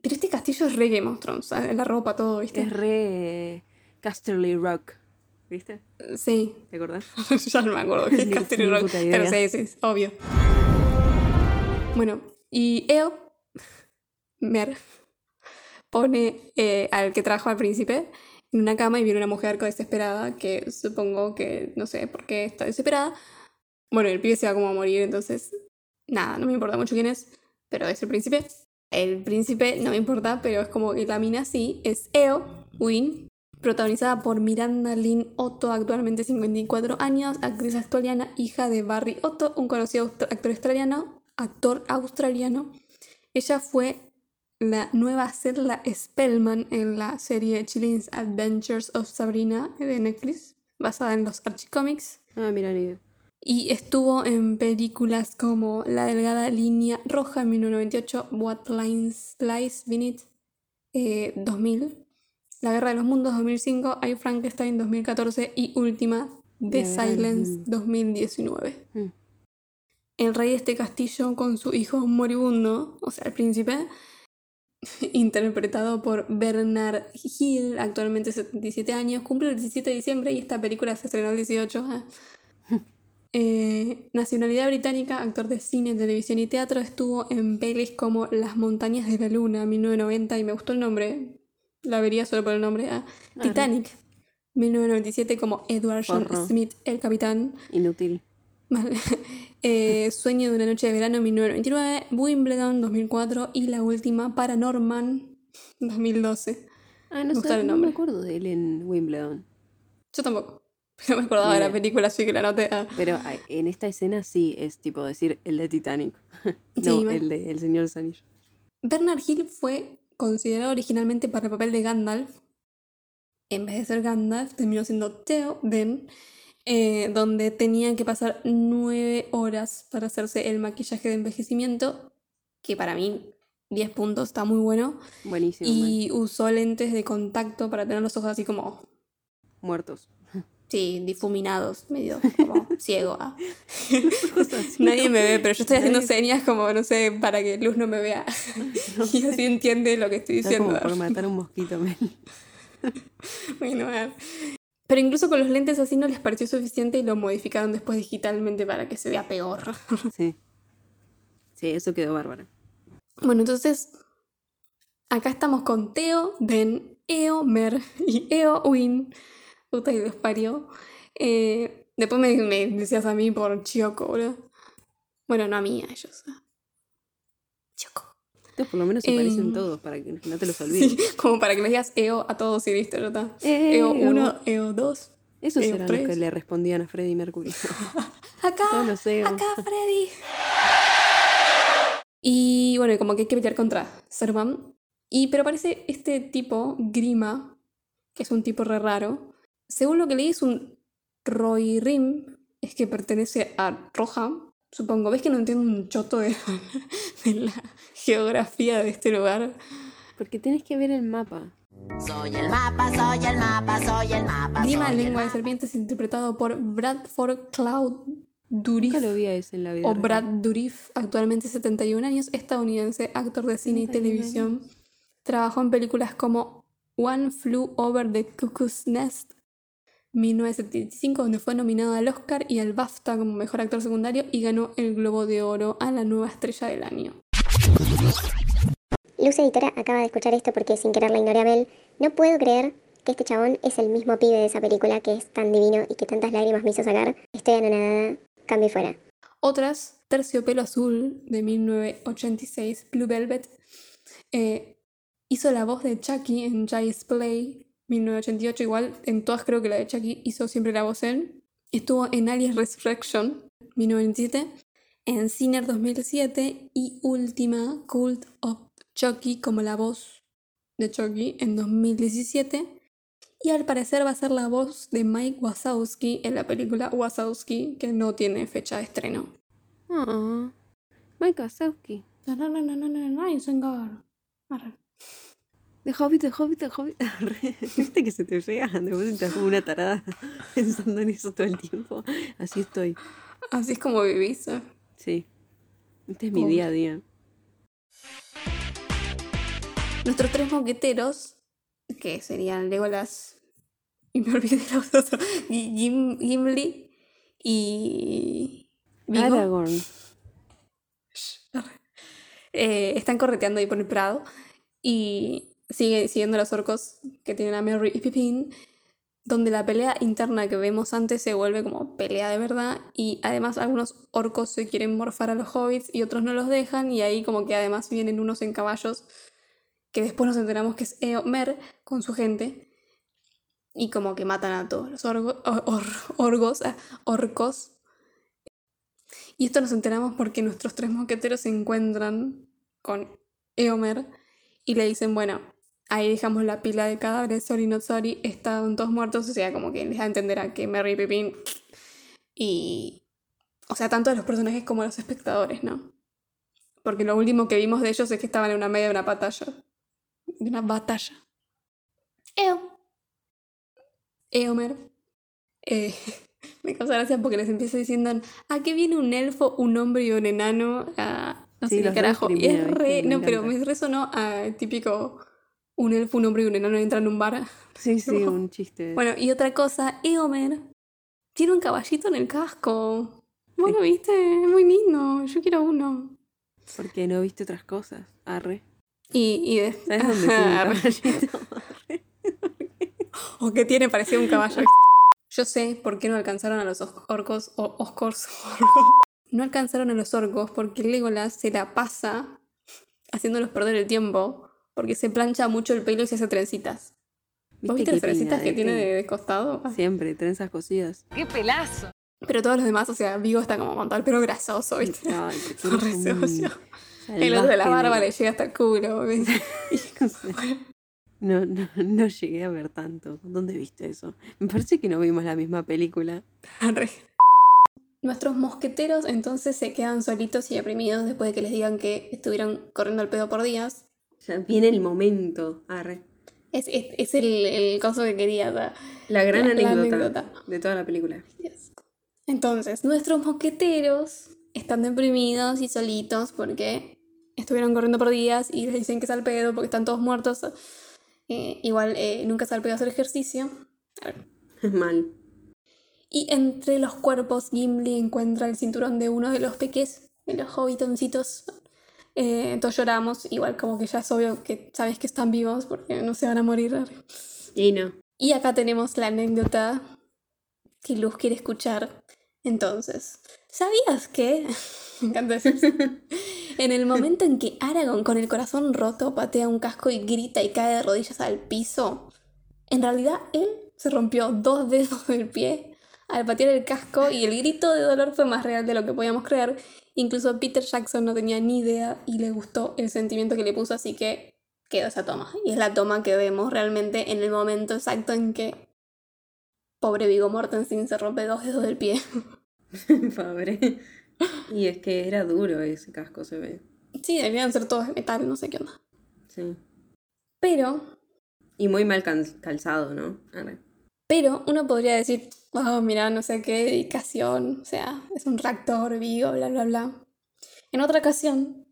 Pero este castillo es re Game of Thrones, la ropa, todo, ¿viste? Es re Casterly Rock. ¿Viste? Sí, ¿Te acordás? <laughs> ya no me acuerdo qué es <laughs> ni Rock, pero sí, sí, es obvio. Bueno, y Eo, <laughs> Mer, pone eh, al que trajo al príncipe en una cama y viene una mujer desesperada que supongo que no sé por qué está desesperada. Bueno, el pibe se va como a morir, entonces nada, no me importa mucho quién es, pero es el príncipe. El príncipe no me importa, pero es como que la mina sí, es Eo Win, protagonizada por Miranda Lynn Otto, actualmente 54 años, actriz australiana, hija de Barry Otto, un conocido actor australiano, actor australiano. Ella fue la nueva Zelda Spellman en la serie Chillin's Adventures of Sabrina de Netflix, basada en los Archie Comics. Ah, mira, ni idea. Y estuvo en películas como La Delgada Línea Roja en 1998, What Lines Lies Beneath eh, 2000, La Guerra de los Mundos 2005, I Frankenstein 2014 y última, The Silence Mundos. 2019. Mm. El rey de este castillo con su hijo moribundo, o sea, el príncipe, <laughs> interpretado por Bernard Hill, actualmente 77 años, cumple el 17 de diciembre y esta película se estrenó el 18. ah. <laughs> Eh, nacionalidad británica, actor de cine, televisión y teatro, estuvo en pelis como Las montañas de la luna, 1990, y me gustó el nombre, la vería solo por el nombre, ah. Titanic, 1997, como Edward John. Smith, el capitán, Inútil. Vale. <laughs> Eh, Sueño de una noche de verano 1929, Wimbledon 2004 y la última Paranorman 2012. Ah, no, Me sé, el no me acuerdo de él en Wimbledon. Yo tampoco. <laughs> No me acordaba de la Bien. película, así que la noté. ah. Pero ah, en esta escena sí es tipo decir el de Titanic. <laughs> No, el de El Señor Anillos. Bernard Hill fue considerado originalmente para el papel de Gandalf. En vez de ser Gandalf, terminó siendo Theoden, eh, donde tenía que pasar nueve horas para hacerse el maquillaje de envejecimiento, que para mí 10 puntos está muy bueno. Buenísimo. man. Y usó lentes de contacto para tener los ojos así como, Muertos. sí, difuminados, medio <laughs> como ciego. ah. <laughs> Nadie me ve, pero yo estoy haciendo Nadie- señas como, no sé, para que Luz no me vea. <laughs> y así entiende lo que estoy Está diciendo. como por matar un mosquito, men. Bueno, ah. Pero incluso con los lentes así no les pareció suficiente y lo modificaron después digitalmente para que se vea peor. <laughs> Sí. Sí, eso quedó bárbaro. Bueno, entonces acá estamos con Teo, Den, Eo, Mer y Eo Win. Puta y los parió. Eh, después me, me decías a mí por Chioco, boludo. Bueno, no a mí, a ellos. Chioco. Estos por lo menos se parecen Em, todos para que no te los olvides. Sí, <laughs> como para que me digas EO a todos y listo, ya está. EO 1, EO 2. Esos Eo eran los que le respondían a Freddie Mercury. <laughs> Acá, acá, Freddy. Y bueno, como que hay que pelear contra Servan. Y pero aparece este tipo, Grima, que es un tipo re raro. Según lo que leí, es un Rohirrim, es que pertenece a Roja. Supongo, ves que no entiendo un choto de, de la geografía de este lugar. Porque tenés que ver el mapa. Soy el mapa, soy el mapa, soy el mapa. Grima, soy el lengua de serpientes, interpretado por Bradford Cloud Durif. Nunca lo vi a ese en la vida. o real. Brad Dourif, actualmente 71 años, estadounidense, actor de cine y 71 televisión. Trabajó en películas como One Flew Over the Cuckoo's Nest, 1975, donde fue nominado al Oscar y al BAFTA como mejor actor secundario y ganó el Globo de Oro a la nueva estrella del año. Luz Editora acaba de escuchar esto porque sin querer la ignoré a Mel. No puedo creer que este chabón es el mismo pibe de esa película que es tan divino y que tantas lágrimas me hizo sacar. Estoy anonadada. Cambio y fuera. Otras, Terciopelo Azul, de 1986, Blue Velvet, eh, hizo la voz de Chucky en Giants Play, 1988, igual en todas creo que la de Chucky hizo siempre la voz él. Estuvo en Aliens Resurrection, 1997, en Sinner 2007 y última, Cult of Chucky como la voz de Chucky en 2017. Y al parecer va a ser la voz de Mike Wazowski en la película Wazowski, que no tiene fecha de estreno. Ah. Mike Wazowski. De Hobbit, de Hobbit, de Hobbit. <laughs> Viste que se te llega, después estás como una tarada <laughs> pensando en eso todo el tiempo. Así estoy. Así es como vivís. ¿eh? Sí. Este es mi día a día. Nuestros tres moqueteros, que serían Legolas, y me olvidé los otros, Gi- Gim- Gimli y Viggo, Aragorn. eh, están correteando ahí por el Prado. Y sigue siguiendo los orcos que tienen a Merry y Pippin, donde la pelea interna que vemos antes se vuelve como pelea de verdad y además algunos orcos se quieren morfar a los hobbits y otros no los dejan y ahí como que además vienen unos en caballos que después nos enteramos que es Eomer con su gente y como que matan a todos los orgo- or- or- orgos, ah, orcos. Y esto nos enteramos porque nuestros tres mosqueteros se encuentran con Eomer y le dicen, bueno, ahí dejamos la pila de cadáveres, sorry not sorry, están todos muertos, o sea, como que les da a entender a que Merry y Pippin y... O sea, tanto los personajes como los espectadores, ¿no? Porque lo último que vimos de ellos es que estaban en una media de una batalla. De una batalla. Eo. Eomer. Eh, <laughs> me causa gracia porque les empieza diciendo, ¿a qué viene un elfo, un hombre y un enano? Ah, no Sí, sé qué carajo. Y es re, no, pero me resonó a típico un elfo, un hombre y un enano entran en un bar. <laughs> Sí, sí, No. un chiste. Bueno, y otra cosa, Eomer tiene un caballito en el casco. Bueno, viste, es muy lindo, yo quiero uno. Porque no viste otras cosas. Arre. Y, y de- ¿Sabes dónde tiene un Arre. <laughs> <laughs> O que tiene parecido a un caballo. Yo sé por qué no alcanzaron a los os- orcos o oscors. No alcanzaron a los orcos porque Legolas se la pasa haciéndolos perder el tiempo porque se plancha mucho el pelo y se hace trencitas. ¿Vos viste las trencitas que eh? tiene de, de costado? Siempre, trenzas cosidas. ¡Qué pelazo! Pero todos los demás, o sea, Vigo está como con todo el pelo grasoso, ¿viste? Ay, <laughs> un socio. El otro de la barba le llega hasta el culo. <laughs> <laughs> No, no, no llegué a ver tanto. ¿Dónde viste eso? Me parece que no vimos la misma película. Arre. Nuestros mosqueteros entonces se quedan solitos y deprimidos después de que les digan que estuvieron corriendo al pedo por días. Ya viene el momento. Arre. Es, es, es el, el coso que quería. La gran La- la anécdota, de toda la película. Entonces, nuestros mosqueteros están deprimidos y solitos porque estuvieron corriendo por días y les dicen que es al pedo porque están todos muertos. Eh, igual eh, nunca es al pedo hacer ejercicio. Mal. Y entre los cuerpos, Gimli encuentra el cinturón de uno de los peques, de los hobbitoncitos. Eh, entonces lloramos, igual como que ya es obvio que sabes que están vivos porque no se van a morir. Y no. Y acá tenemos la anécdota que Luz quiere escuchar. Entonces, ¿sabías que? <laughs> Me encanta. <laughs> En el momento en que Aragorn con el corazón roto patea un casco y grita y cae de rodillas al piso, en realidad él se rompió dos dedos del pie al patear el casco y el grito de dolor fue más real de lo que podíamos creer. Incluso Peter Jackson no tenía ni idea y le gustó el sentimiento que le puso, así que quedó esa toma. Y es la toma que vemos realmente en el momento exacto en que pobre Vigo Mortensen se rompe dos dedos del pie. <laughs> Pobre. Y es que era duro ese casco, se ve. Sí, deberían ser todos de metal, no sé qué onda. Sí. Pero, Y muy mal cal- calzado, ¿no? Arre. Pero uno podría decir, oh, mira, no sé qué dedicación, o sea, es un reactor, Vigo, bla, bla, bla. En otra ocasión,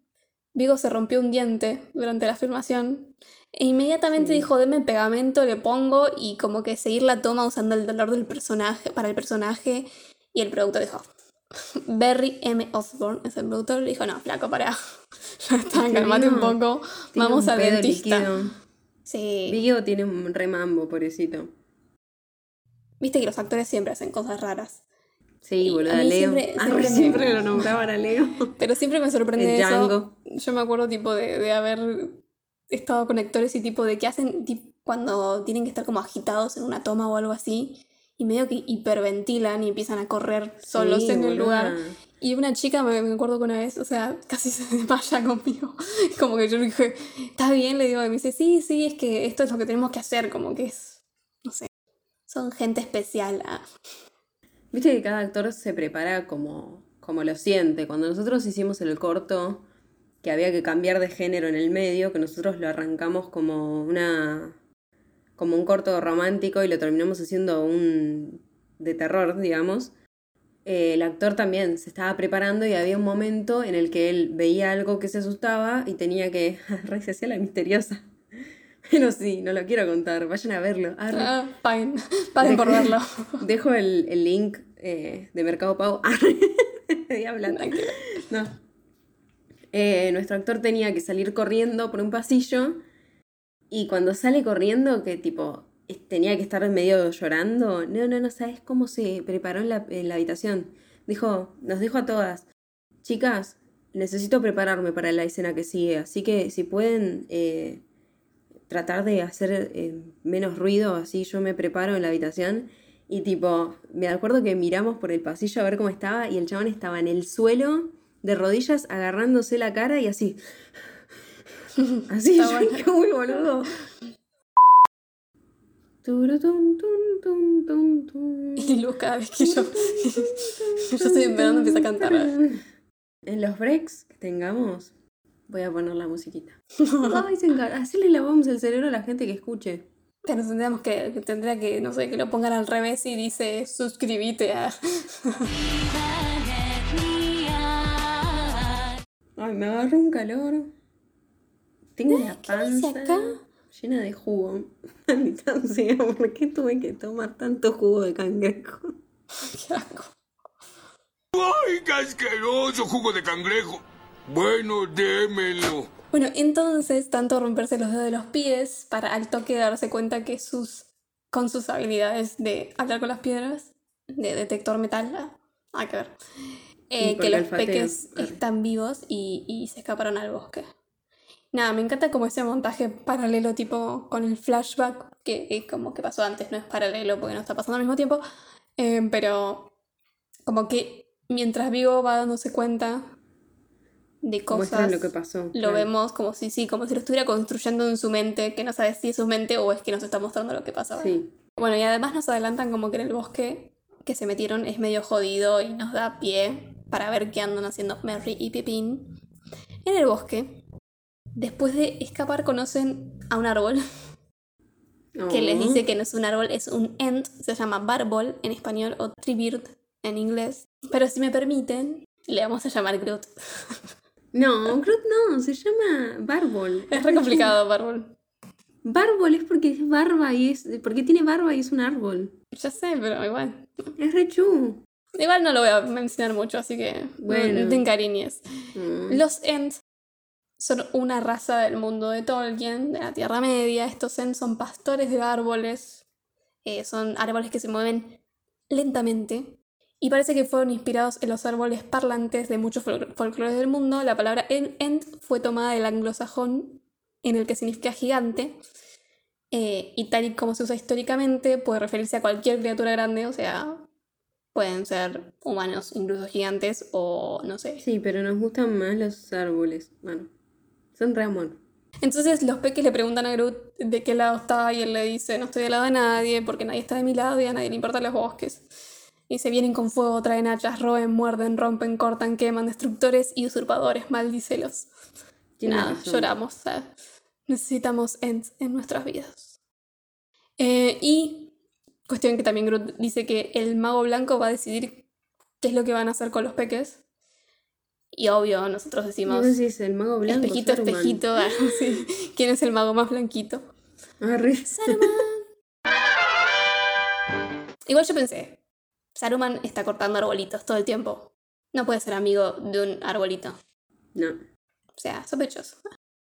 Vigo se rompió un diente durante la filmación e inmediatamente Sí. dijo, deme pegamento, le pongo y como que seguir la toma usando el dolor del personaje, para el personaje y el productor dijo, <laughs> Barry M. Osborne es el productor, le dijo, no, flaco, para. <laughs> Ya está, que calmate un poco, vamos al dentista. líquido. Sí. Vigo tiene un remambo, pobrecito. Viste que los actores siempre hacen cosas raras. Sí, mí Leo. siempre- Arre, siempre me- lo nombraban a Leo. <laughs> Pero siempre me sorprende El eso. Yo me acuerdo tipo de, de haber estado con actores y tipo de que hacen cuando tienen que estar como agitados en una toma o algo así. Y medio que hiperventilan y empiezan a correr solos Sí, en el lugar. Y una chica me, me acuerdo que una vez, o sea, <laughs> casi se desmaya conmigo. <laughs> Como que yo le dije, ¿estás bien? Le digo, y me dice, sí, sí, es que esto es lo que tenemos que hacer, como que es, no sé, son gente especial. ah. Viste que cada actor se prepara como, como lo siente. Cuando nosotros hicimos el corto, que había que cambiar de género en el medio, que nosotros lo arrancamos como una. como un corto romántico y lo terminamos haciendo un. de terror, digamos. eh, el actor también se estaba preparando y había un momento en el que él veía algo que se asustaba y tenía que. <laughs> Re, se hacía la misteriosa. Pero sí, no lo quiero contar, vayan a verlo. Arre. Ah, paguen, paguen por verlo. <laughs> Dejo el, el link eh, de Mercado Pago. <laughs> No. Eh, nuestro actor tenía que salir corriendo por un pasillo Y cuando sale corriendo, que tipo tenía que estar medio llorando, no, no, no sabes cómo se preparó en la, en la habitación. Dijo, nos dijo a todas, chicas, necesito prepararme para la escena que sigue, así que si pueden eh, tratar de hacer eh, menos ruido, así yo me preparo en la habitación. Y tipo, me acuerdo que miramos por el pasillo a ver cómo estaba y el chabón estaba en el suelo, de rodillas, agarrándose la cara y así. <laughs> Así, yo bueno. dije, uy, boludo. Y Luz cada vez que yo, <laughs> yo estoy esperando empieza a cantar. En los breaks que tengamos, voy a poner la musiquita. <laughs> Ay, se encar- Así le lavamos el cerebro a la gente que escuche. Pero tendríamos que, que tendría que, no sé, que lo pongan al revés y dice suscríbete a... <laughs> Ay, me agarró un calor. Tengo la ¿qué dice panza acá? llena de jugo. <laughs> Maldita sea, ¿por qué tuve que tomar tanto jugo de cangrejo? Qué asco. ¡Ay, qué asqueroso jugo de cangrejo! Bueno, démelo. Bueno, entonces, tanto romperse los dedos de los pies para al toque darse cuenta que sus, con sus habilidades de hablar con las piedras, de detector metal, ah, que ver, eh, que los peques están vivos y, y se escaparon al bosque. Nada, me encanta como ese montaje paralelo tipo con el flashback, que eh, como que pasó antes, no es paralelo porque no está pasando al mismo tiempo, eh, pero como que mientras Vigo va dándose cuenta de Muestran cosas lo que pasó. lo claro. vemos como si sí, como si lo estuviera construyendo en su mente, que no sabe si es su mente o es que nos está mostrando lo que pasaba. Sí. Bueno, y además nos adelantan como que en el bosque que se metieron es medio jodido y nos da pie para ver qué andan haciendo Merry y Pipín. En el bosque, después de escapar, conocen a un árbol <laughs> que les Oh. dice que no es un árbol, es un ent, se llama barbol en español o tribird en inglés. Pero si me permiten, le vamos a llamar Groot. <laughs> No, Groot no, se llama Barbol. Es re complicado, barbol. Barbol es porque es barba y es. porque tiene barba y es un árbol. Ya sé, pero igual. Es rechú. Igual no lo voy a mencionar mucho, así que Bueno. no te encariñes. Mm. Los Ents son una raza del mundo de Tolkien, de la Tierra Media. Estos Ents son pastores de árboles. Eh, son árboles que se mueven lentamente. Y parece que fueron inspirados en los árboles parlantes de muchos fol- folclores del mundo. La palabra en- Ent fue tomada del anglosajón, en el que significa gigante. Eh, y tal y como se usa históricamente, puede referirse a cualquier criatura grande, o sea, pueden ser humanos, incluso gigantes, o no sé, Sí, pero nos gustan más los árboles. Bueno, son re. Entonces los peques le preguntan a Groot de qué lado está y él le dice, no estoy del lado de nadie porque nadie está de mi lado y a nadie le importan los bosques. Y se vienen con fuego, traen hachas, roen, muerden, rompen, cortan, queman, destructores y usurpadores, maldícelos. Nada, razón. lloramos. necesitamos Ents en nuestras vidas. Eh, y cuestión que también Groot dice que el mago blanco va a decidir qué es lo que van a hacer con los peques. Y obvio, nosotros decimos... vos decís el mago blanco. Espejito, espejito. ah, <laughs> sí. ¿Quién es el mago más blanquito? Saruman. <laughs> Igual yo pensé, Saruman está cortando arbolitos todo el tiempo. No puede ser amigo de un arbolito. No. O sea, sospechoso.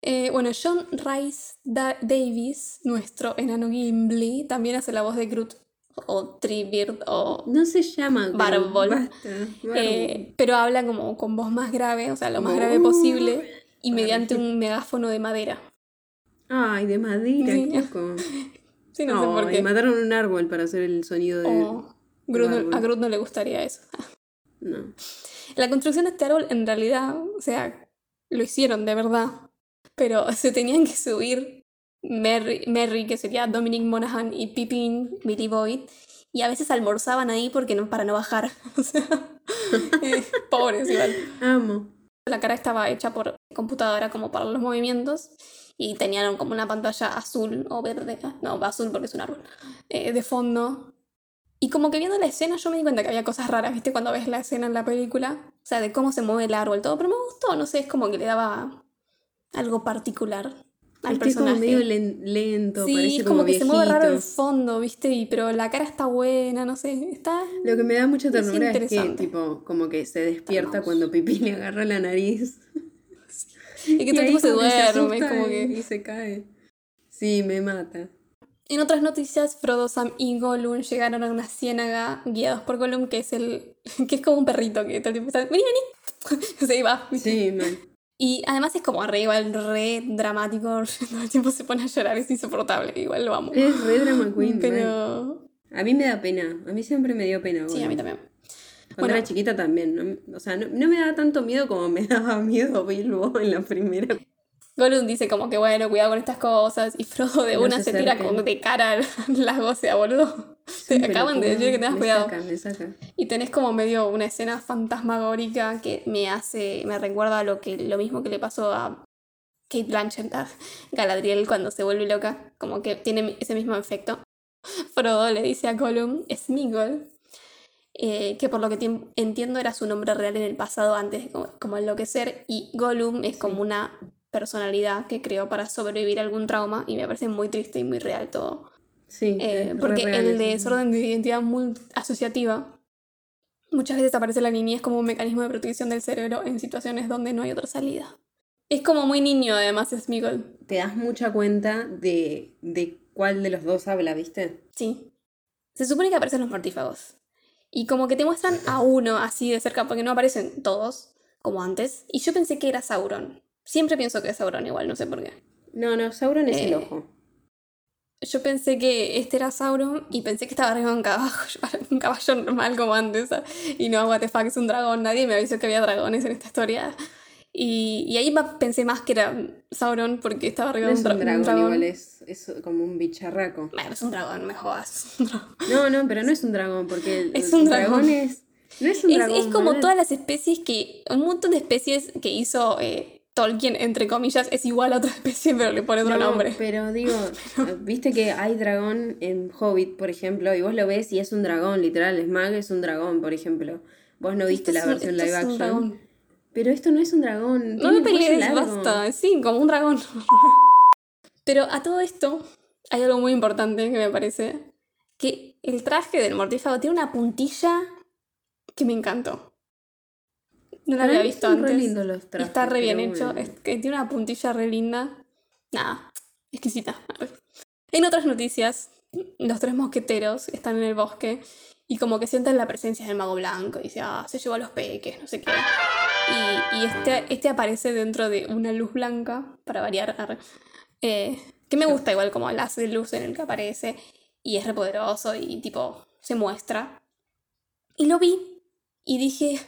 Eh, bueno, John Rice Da- Davis, nuestro enano Gimli, también hace la voz de Groot o Treebeard o... No se llama. Groot, Barbol. Basta. Barbol. eh, pero habla como con voz más grave, o sea, lo más grave posible, y mediante un megáfono de madera. Ay, de madera, Sí. qué. <laughs> Sí, no, sé por qué. mataron un árbol para hacer el sonido de. Groot no- a Groot no le gustaría eso. <laughs> No. La construcción de este árbol, en realidad, o sea, lo hicieron de verdad. Pero <laughs> se tenían que subir Merry, Merry, que sería Dominic Monaghan, y Pippin, Billy Boyd. Y a veces almorzaban ahí porque no, para no bajar. <laughs> O sea, eh, pobres igual. Amo. La cara estaba hecha por computadora como para los movimientos. Y tenían como una pantalla azul o verde. No, azul porque es un árbol. eh, de fondo. Y como que viendo la escena yo me di cuenta que había cosas raras, ¿viste? Cuando ves la escena en la película. O sea, de cómo se mueve el árbol, todo. Pero me gustó, no sé, es como que le daba algo particular al Este es como personaje. medio len- lento, sí, parece es como, que viejito. se mueve raro el fondo, ¿viste? Y, pero la cara está buena, no sé, está... Lo que me da mucha ternura es, que, tipo, como que se despierta cuando Pipi le agarra la nariz. <laughs> Y que todo el tiempo se duerme, como que... y se cae. Sí, me mata. En otras noticias, Frodo, Sam y Gollum llegaron a una ciénaga guiados por Gollum, que es el. <laughs> que es como un perrito que todo el tiempo está. ¡Vení, vení! <laughs> Se iba. Sí, man. <laughs> Y además es como re igual, re dramático, todo el tiempo se pone a llorar, es insoportable, igual lo amo. Es re drama queen. Pero. A mí me da pena. A mí siempre me dio pena. Sí, a mí Gollum. también. Cuando Bueno. era chiquita también. ¿no? O sea, no, no me daba tanto miedo como me daba miedo Bilbo en la primera. Gollum dice como que bueno, cuidado con estas cosas. Y Frodo de No una se se tira como de cara al lago, o sea, boludo. Te acaban de decir que tengas me cuidado. Saca, me saca. Y tenés como medio una escena fantasmagórica que me hace, me recuerda a lo que, lo mismo que le pasó a Kate Blanchett, a Galadriel cuando se vuelve loca, como que tiene ese mismo efecto. Frodo le dice a Gollum, Smigol, eh, que por lo que entiendo era su nombre real en el pasado antes de como, como enloquecer, y Gollum es como una personalidad que creó para sobrevivir a algún trauma, y me parece muy triste y muy real todo. Sí. Eh, porque real el eso. desorden de identidad muy asociativa muchas veces aparece la niñez como un mecanismo de protección del cerebro en situaciones donde no hay otra salida. Es como muy niño, además, es Smigol. Te das mucha cuenta de, de cuál de los dos habla, ¿viste? Sí. Se supone que aparecen los mortífagos. Y como que te muestran a uno así de cerca, porque no aparecen todos, como antes. Y yo pensé que era Sauron. Siempre pienso que es Sauron igual, no sé por qué. No, no, Sauron es el Eh, ojo. Yo pensé que este era Sauron y pensé que estaba arriba de un caballo, <laughs> un caballo normal como antes. ¿sabes? Y no, what the fuck, es un dragón. Nadie me avisó que había dragones en esta historia. Y, y ahí pensé más que era Sauron porque estaba arriba No de es un, un dra- dragón, un dragón. igual, es, es como un bicharraco. Bueno, es un dragón, me jodas. un dragón. No, no, pero no es un dragón, porque el, <laughs> Es el un dragón. es. No es un dragón. es como todas las especies que. Un montón de especies que hizo eh, Tolkien, entre comillas, es igual a otra <laughs> especie, pero le pone otro No, nombre. Pero digo, <laughs> <laughs> viste que hay dragón en Hobbit, por ejemplo, y vos lo ves y es un dragón, literal. Smag es un dragón, por ejemplo. Vos no viste la un- versión esto live es un action. Pero esto no es un dragón. No me pelees, basta. Sí, como un dragón. Pero a todo esto, hay algo muy importante que me parece. Que el traje del mortífago tiene una puntilla que me encantó. No Para había visto son re antes. lindos los trajes, Está re bien hecho. Es que tiene una puntilla re linda. Nada, exquisita. En otras noticias, los tres mosqueteros están en el bosque y como que sienten la presencia del mago blanco y dice, ah, se llevó a los peques, no sé qué. Y, y este, este aparece dentro de una luz blanca, para variar, eh, que me gusta igual como el haz de luz en el que aparece y es repoderoso y tipo se muestra. Y lo vi y dije,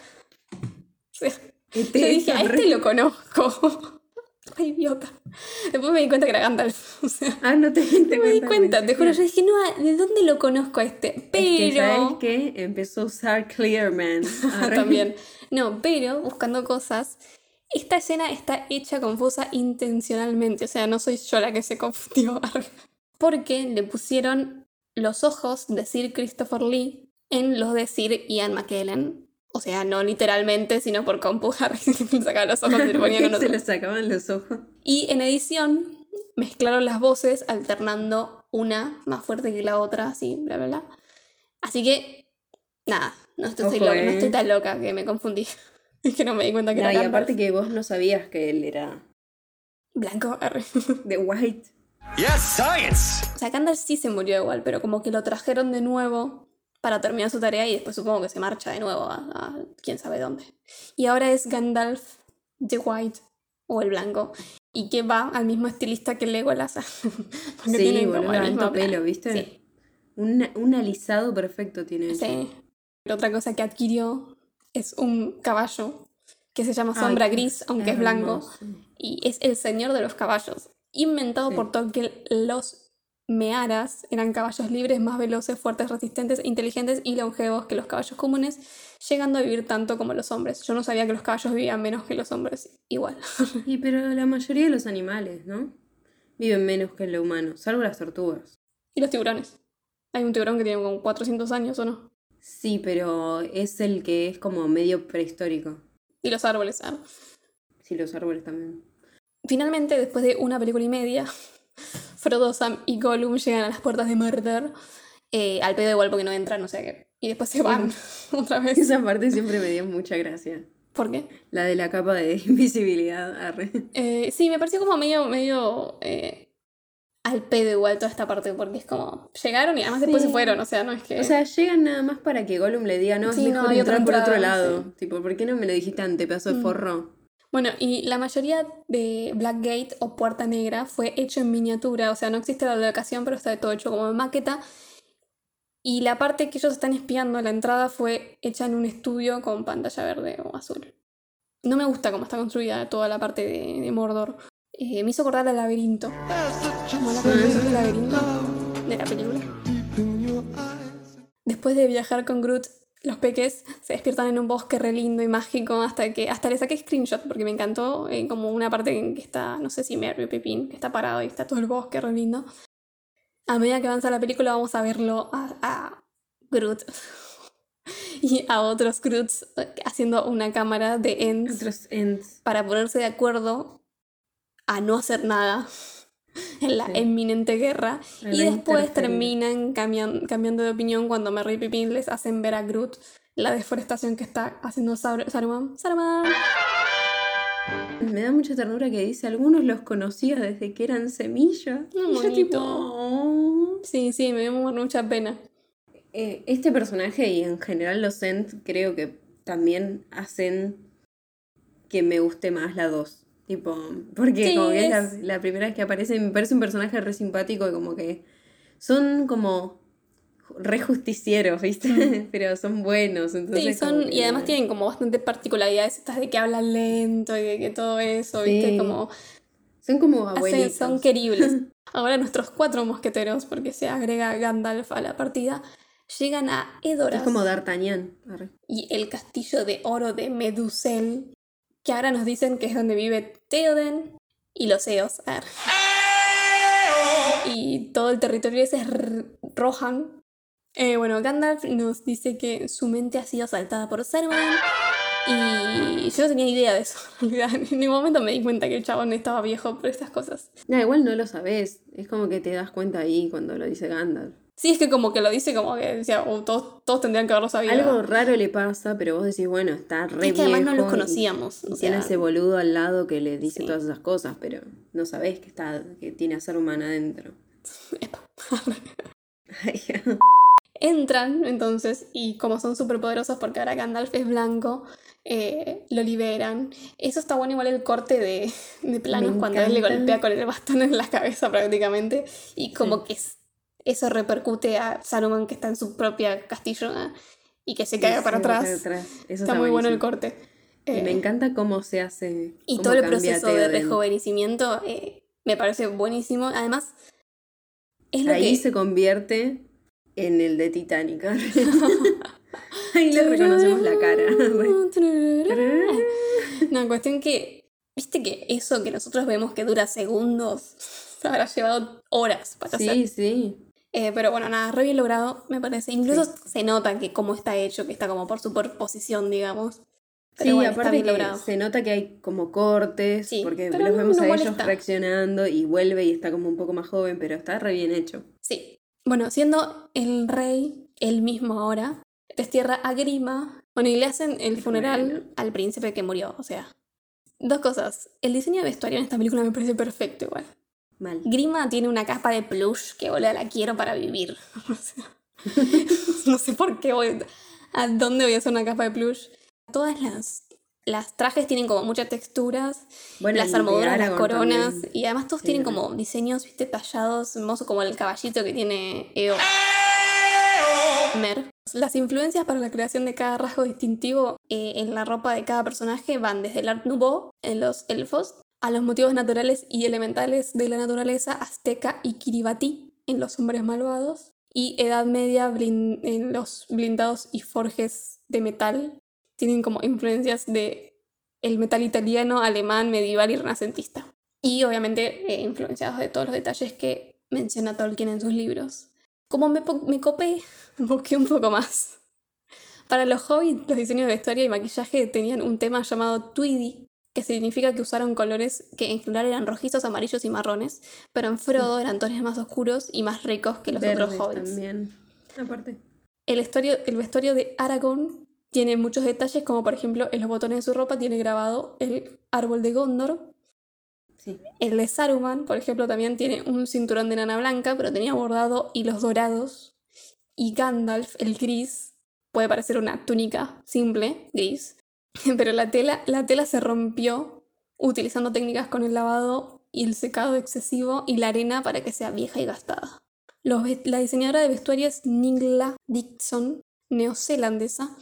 sea, <laughs> yo dije, a este lo conozco. <laughs> Re idiota. Después me di cuenta que era Gandalf. <laughs> O sea, Ah, no te diste no me di cuenta, te juro. que- Yo dije, no, ¿de dónde lo conozco a este? Es que, ¿sabes Pero. qué? Empezó a usar Clearman. También. No, pero buscando cosas. Esta escena está hecha confusa intencionalmente. O sea, no soy yo la que se confundió. Porque le pusieron los ojos de Sir Christopher Lee en los de Sir Ian McKellen. O sea, no literalmente, sino por compu. arre, <laughs> le sacaban los ojos y le <laughs> ponían con se le sacaban los ojos. Y en edición mezclaron las voces alternando una más fuerte que la otra, así, bla, bla, bla. Así que, nada, no estoy, Ojo, loca, no eh. estoy tan loca que me confundí. <laughs> Es que no me di cuenta que No, era y Gandalf. aparte que vos no sabías que él era Blanco, de White. Yes, science! O sea, Gandalf sí se murió igual, pero como que lo trajeron de nuevo para terminar su tarea y después supongo que se marcha de nuevo a, a quién sabe dónde. Y ahora es Gandalf the White o el blanco. Y que va al mismo estilista que Legolas. <laughs> Porque Sí, boludo, el plan. pelo, ¿viste? Sí. Un, un alisado perfecto tiene. Sí. Pero otra cosa que adquirió es un caballo que se llama Ay, Sombra Gris, aunque es blanco. hermoso. Y es el señor de los caballos. Inventado Sí. por Tolkien, los Mearas eran caballos libres, más veloces, fuertes, resistentes, inteligentes y longevos que los caballos comunes, llegando a vivir tanto como los hombres. Yo no sabía que los caballos vivían menos que los hombres. Igual. <laughs> Y pero la mayoría de los animales, ¿no? Viven menos que lo humano, salvo las tortugas. y los tiburones. Hay un tiburón que tiene como 400 años, ¿o no? Sí, pero es el que es como medio prehistórico. Y los árboles. ah. Sí, los árboles también. Finalmente, después de una película y media, Frodo, Sam y Gollum llegan a las puertas de Murder. eh, al pedo igual porque no entran, o sea que. Y después se van <laughs> otra vez. Esa parte siempre me dio mucha gracia. ¿Por qué? La de la capa de <laughs> invisibilidad. arre. Eh, sí, me pareció como medio, medio eh, al pedo igual toda esta parte, porque es como, llegaron y además después se fueron, o sea, no es que... O sea, llegan nada más para que Gollum le diga, no, Sí, es no, mejor otra entrar por otro lado. sí. Tipo, ¿por qué no me lo dijiste antes, pedazo de Mm. forro? Bueno, y la mayoría de Blackgate o Puerta Negra fue hecho en miniatura, o sea, no existe la locación, pero está todo hecho como en maqueta. Y la parte que ellos están espiando, la entrada, fue hecha en un estudio con pantalla verde o azul. No me gusta cómo está construida toda la parte de, de Mordor. Eh, me hizo acordar al laberinto. Como la del laberinto de la película. Después de viajar con Groot, los peques se despiertan en un bosque re lindo y mágico hasta que hasta le saqué screenshot porque me encantó eh, como una parte en que está, no sé si Merry o Pepín, que está parado y está todo el bosque re lindo. A medida que avanza la película vamos a verlo a, a Groot <laughs> y a otros Groots eh, haciendo una cámara de ends ends. para ponerse de acuerdo a no hacer nada <laughs> en la Sí. inminente guerra. Y después terminan cambian- cambiando de opinión cuando Merry y Pippin les hacen ver a Groot la deforestación que está haciendo Sar- Saruman. ¡Saruman! Me da mucha ternura que dice, algunos los conocía desde que eran semilla. Qué Y yo tipo, "Oh". Sí, sí, me dio mucha pena. Eh, este personaje y en general los Ent creo que también hacen que me guste más la 2. Tipo, porque Sí, como que es la, es- la primera vez que aparece, me parece un personaje re simpático y como que son como re justicieros, ¿viste? <laughs> Pero son buenos. Entonces Sí, son, y además tienen como bastante particularidades estas de que hablan lento y de que todo eso, ¿viste? Como Son como hacen- abuelitos. son queribles. <laughs> Ahora nuestros cuatro mosqueteros, porque se agrega Gandalf a la partida, llegan a Edoras. Es como D'Artagnan. Y el castillo de oro de Medusel, que ahora nos dicen que es donde vive Theoden y los Eos. Ar. Y todo el territorio ese es Rohan. Eh, bueno, Gandalf nos dice que su mente ha sido asaltada por Saruman. Y yo no tenía idea de eso. <laughs> en ningún momento me di cuenta que el chabón estaba viejo por estas cosas. No, igual no lo sabes. Es como que te das cuenta ahí cuando lo dice Gandalf. Sí, es que como que lo dice como que decía, "Oh, todos, todos tendrían que haberlo sabido. Algo raro le pasa, pero vos decís, bueno, está re Es que además no los conocíamos. Y, o tiene sea, ese boludo al lado que le dice Sí. todas esas cosas, pero no sabés que está, que tiene a ser humana adentro. <laughs> <laughs> Entran entonces y como son súper poderosos porque ahora Gandalf es blanco, eh, lo liberan. Eso está bueno igual el corte de, de planos cuando él le golpea con el bastón en la cabeza prácticamente y como que es- eso repercute a Saruman que está en su propia castillo ¿eh? y que se Sí, para atrás. atrás. Eso Está muy bueno el corte. Y Eh, me encanta cómo se hace. y todo el proceso de rejuvenecimiento eh, me parece buenísimo. Además, es lo Ahí que... se convierte en el de Titanic. <laughs> Ahí le reconocemos la cara. <laughs> No, cuestión que, viste que eso que nosotros vemos que dura segundos, se <laughs> habrá llevado horas para hacer. sí, sí. Eh, pero bueno, nada, re bien logrado, me parece. Incluso se nota que cómo está hecho, que está como por superposición, digamos. Pero sí, bueno, está aparte bien que se nota que hay como cortes, Sí, porque los vemos no a ellos molesta. reaccionando y vuelve y está como un poco más joven, pero está re bien hecho. Sí. Bueno, siendo el rey el mismo ahora, destierra a Grima. Bueno, y le hacen el funeral Bueno. al príncipe que murió. O sea, dos cosas. El diseño de vestuario en esta película me parece perfecto igual. Mal. Grima tiene una capa de plush que boludo la quiero para vivir. <laughs> No sé por qué voy. ¿A dónde voy a hacer una capa de plush? Todas las. Las trajes tienen como muchas texturas, Bueno, las armaduras, las coronas, también. y además todos Sí, tienen como diseños, viste, tallados, hermoso como el caballito que tiene Eo. Mer. Las influencias para la creación de cada rasgo distintivo eh, en la ropa de cada personaje van desde el Art Nouveau en los elfos a los motivos naturales y elementales de la naturaleza azteca y kiribati en los hombres malvados y Edad Media en los blindados y forjes de metal. Tienen como influencias de el metal italiano, alemán, medieval y renacentista. Y obviamente eh, influenciados de todos los detalles que menciona Tolkien en sus libros. Como me copé, <laughs> busqué un poco más. Para los hobbits, los diseños de vestuario y maquillaje tenían un tema llamado Tweedy, que significa que usaron colores que en general eran rojizos, amarillos y marrones, pero en Frodo eran tonos más oscuros y más ricos que los otros Verdes hobbits. también. Aparte. El, vestuario, el vestuario de Aragorn tiene muchos detalles, como por ejemplo en los botones de su ropa tiene grabado el árbol de Gondor. Sí. El de Saruman, por ejemplo, también tiene un cinturón de lana blanca, pero tenía bordado hilos dorados. Y Gandalf, el gris, puede parecer una túnica simple, gris, <laughs> pero la tela, la tela se rompió utilizando técnicas con el lavado y el secado excesivo y la arena para que sea vieja y gastada. Los la diseñadora de vestuario es Ningla Dixon, neozelandesa,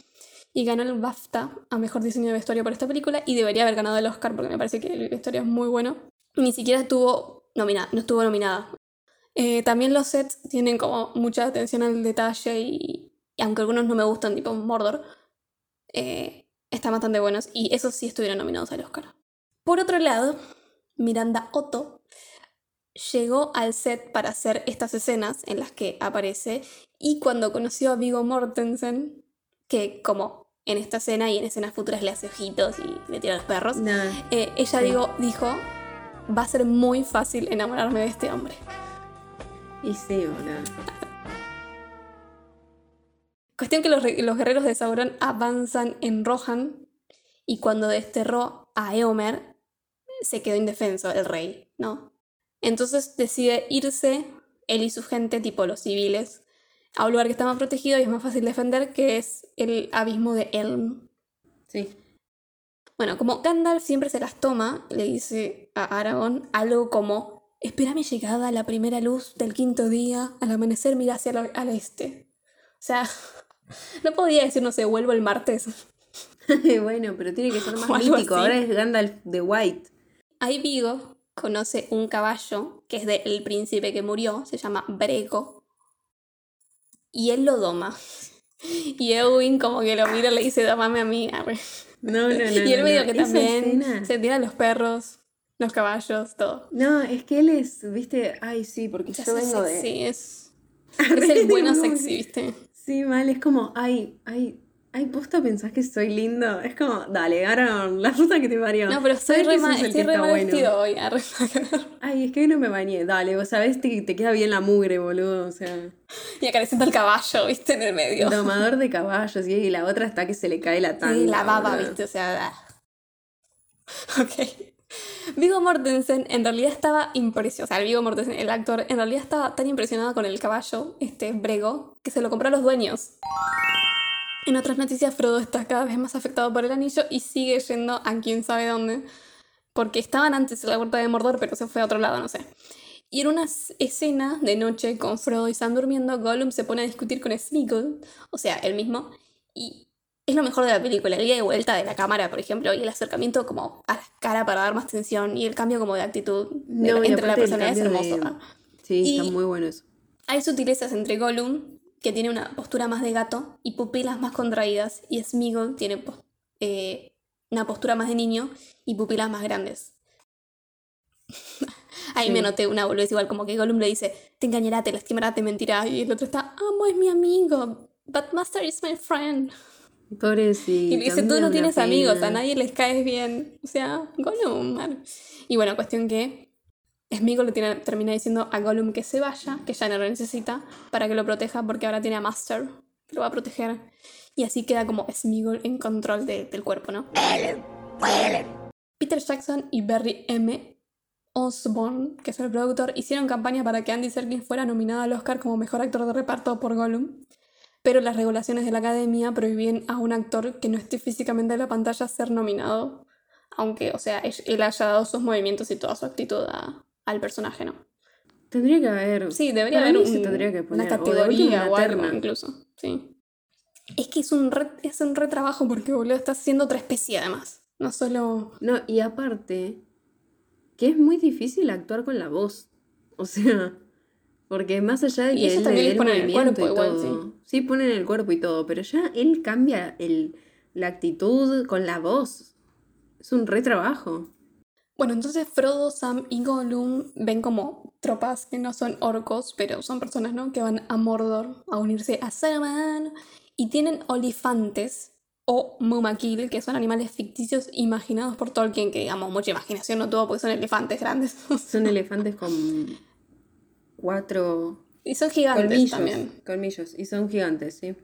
y ganó el BAFTA a mejor diseño de vestuario por esta película y debería haber ganado el Oscar porque me parece que el vestuario es muy bueno. Ni siquiera estuvo nominada, no estuvo nominada. Eh, también los sets tienen como mucha atención al detalle y, y aunque algunos no me gustan, tipo Mordor, eh, están bastante buenos y esos sí estuvieron nominados al Oscar. Por otro lado, Miranda Otto llegó al set para hacer estas escenas en las que aparece y cuando conoció a Vigo Mortensen, que como en esta escena y en escenas futuras le hace ojitos y le tira a los perros, eh, ella digo, dijo, va a ser muy fácil enamorarme de este hombre. Y sí. Cuestión que los, los guerreros de Sauron avanzan en Rohan y cuando desterró a Eomer se quedó indefenso el rey, ¿no? Entonces decide irse, él y su gente, tipo los civiles, a un lugar que está más protegido y es más fácil defender, que es el abismo de Elm. Sí. Bueno, como Gandalf siempre se las toma, le dice a Aragorn algo como, espera mi llegada a la primera luz del quinto día, al amanecer mira hacia el al este. O sea, <laughs> no podía decir, no sé, vuelvo el martes. <laughs> bueno, pero tiene que ser más <laughs> mítico. así. Ahora es Gandalf de White. Ahí Vigo conoce un caballo que es del príncipe que murió, se llama Brego, y él lo doma. Y Eowyn como que lo mira y le dice, domame a mí. arre". No, no, no. y él no, medio no. que también escena- se tira a los perros, los caballos, todo. No, es que él es, viste, ay sí, porque Se yo vengo sexy, de... es, es el bueno sexy, ¿viste? Sí, mal, es como, ay, ay, ay, posta pensás que soy lindo. Es como, dale, Aaron, la puta que te parió. No, pero ¿Sabés re, que mal, estoy re mal bueno? vestido hoy. arre. <laughs> Ay, es que hoy no me bañé. Dale, vos sabés que te queda bien la mugre, boludo. O sea, Y acariciando al caballo, ¿viste? En el medio. domador de caballos. Y la otra está que se le cae la tanga. Sí, la baba, boludo. ¿viste? O sea. ah. <laughs> Ok. Vigo Mortensen en realidad estaba impresionado. O sea, el Mortensen, el actor, en realidad estaba tan impresionado con el caballo, este Brego, que se lo compró a los dueños. En otras noticias, Frodo está cada vez más afectado por el anillo y sigue yendo a quién sabe dónde. Porque estaban antes en la puerta de Mordor, pero se fue a otro lado, no sé. Y en una escena de noche con Frodo y Sam durmiendo, Gollum se pone a discutir con Smeagol, o sea, él mismo, y es lo mejor de la película, el día de vuelta de la cámara, por ejemplo, y el acercamiento como a la cara para dar más tensión, y el cambio como de actitud de- No, y entre la personalidad es de- hermoso. Sí, Y- está muy bueno eso. Hay sutilezas entre Gollum, que tiene una postura más de gato, y pupilas más contraídas, y Smeagol tiene eh, una postura más de niño y pupilas más grandes. <laughs> Ahí Sí. me noté una boludez igual, como que Gollum le dice, te engañará, te lastimará, te mentirá, y el otro está, amo, es mi amigo, but Master is my friend. Pobrecito. Y le dice, tú no tienes amigos, a nadie les caes bien. O sea, Gollum. man. Y bueno, cuestión que Smeagol le tiene- termina diciendo a Gollum que se vaya, que ya no lo necesita, para que lo proteja porque ahora tiene a Master, que lo va a proteger. Y así queda como Smeagol en control de- del cuerpo, ¿no? Peter Jackson y Barry M. Osborne, que es el productor, hicieron campaña para que Andy Serkis fuera nominado al Oscar como mejor actor de reparto por Gollum, pero las regulaciones de la academia prohíben a un actor que no esté físicamente en la pantalla ser nominado, aunque, o sea, él haya dado sus movimientos y toda su actitud a- al personaje, ¿no? Tendría que haber. Sí, debería haber mí se un- tendría que poner, una categoría o algo, incluso, sí. Es que es un, re, es un retrabajo porque, boludo, estás haciendo otra especie además, no solo... No, y aparte, que es muy difícil actuar con la voz. O sea, porque más allá de Y que ellos él también le les ponen el cuerpo y igual, todo. Sí, ponen el cuerpo y todo, pero ya él cambia el, la actitud con la voz. Es un retrabajo. Bueno, entonces Frodo, Sam y Gollum ven como tropas que no son orcos, pero son personas, ¿no? Que van a Mordor a unirse a Saruman y tienen olifantes o Mumakil, que son animales ficticios imaginados por Tolkien, que digamos mucha imaginación no tuvo porque son elefantes grandes. Son <laughs> elefantes con cuatro y son gigantes colmillos. también. Colmillos. Y son gigantes, sí.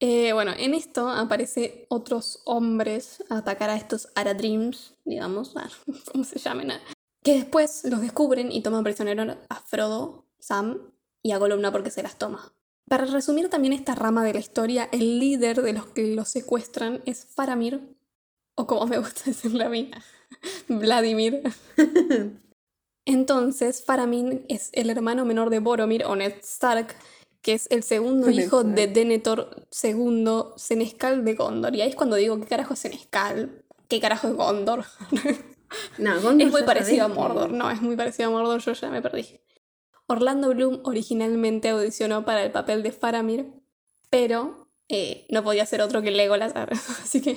Eh, bueno, en esto aparece otros hombres a atacar a estos Aradrims, digamos, <laughs> ¿cómo se llaman? ah, que después los descubren y toman prisionero a Frodo, Sam y a Gollum no porque se las toma. Para resumir también esta rama de la historia, el líder de los que los secuestran es Faramir, o como me gusta <laughs> decirle a mí, <laughs> Vladimir. Entonces, Faramir es el hermano menor de Boromir o Ned Stark, que es el segundo hijo de. Denethor II, Senescal de Gondor. Y ahí es cuando digo, ¿qué carajo es Senescal? ¿Qué carajo es Gondor? <laughs> No, Gondor es muy parecido a Mordor, no, es muy parecido a Mordor, yo ya me perdí. Orlando Bloom originalmente audicionó para el papel de Faramir, pero eh, no podía ser otro que Legolas, <laughs> así que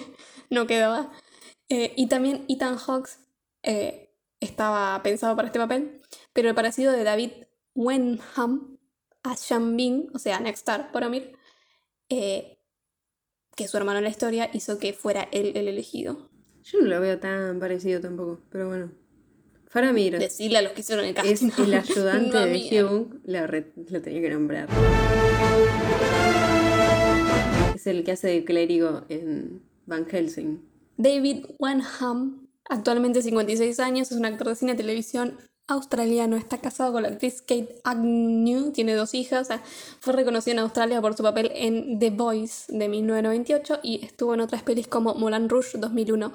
no quedaba. Eh, y también Ethan Hawks eh, estaba pensado para este papel, pero el parecido de David Wenham a Sean Bean, o sea, Next Star Faramir, eh, que es su hermano en la historia, hizo que fuera él el elegido. Yo no lo veo tan parecido tampoco, pero bueno. Faramir Decirle a los que hicieron el es casting. el <laughs> ayudante No, de. Hugh, lo, lo tenía que nombrar. Es el que hace de clérigo en Van Helsing. David Wenham, actualmente 56 años, es un actor de cine y televisión australiano. Está casado con la actriz Kate Agnew, tiene dos hijas. fue reconocido en Australia por su papel en The Voice de 1998 y estuvo en otras pelis como Moulin Rouge 2001,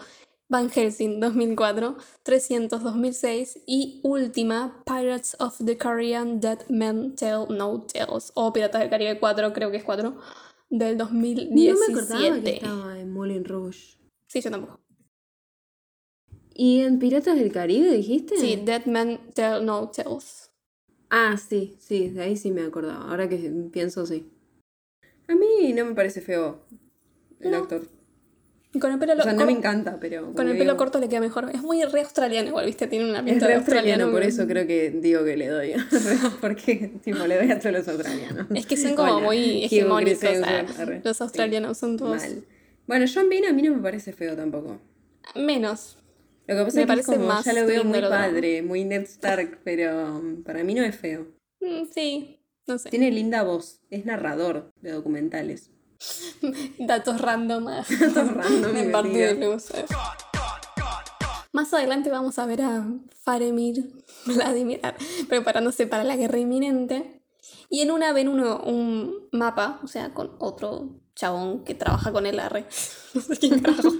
Van Helsing 2004, 300 2006 y última Pirates of the Caribbean Dead Men Tell No Tales o Piratas del Caribe 4, creo que es 4, del 2017. No me acordaba que estaba en Moulin Rouge. Sí, yo tampoco. ¿Y en Piratas del Caribe dijiste? Sí, Dead Men Tell No Tales. Ah, sí, sí, de ahí sí me acordaba. Ahora que pienso, sí. A mí no me parece feo el No. actor. Con el pelo, O sea, no me encanta, pero. con el pelo corto le queda mejor. Es muy re australiano igual, ¿viste? Tiene una Es pinta re de australiano, por eso creo que digo que le doy. <laughs> Porque, tipo, le doy a todos los australianos. Es que son como muy hegemónicos. Los australianos son todos Mal. Bueno, John Bean a mí no me parece feo tampoco. menos. Lo que pasa Me es que parece como, más ya lo veo muy padre, muy Ned Stark, pero um, para mí no es feo. Mm, Sí, no sé. Tiene linda voz, es narrador de documentales. <laughs> Datos random. ah, <laughs> Datos random, <laughs> en parte de luz. Más adelante vamos a ver a Faramir, Vladimir, preparándose para la guerra inminente. Y en una ven uno un mapa, o sea, con otro chabón que trabaja con el arre. No sé quién carajo.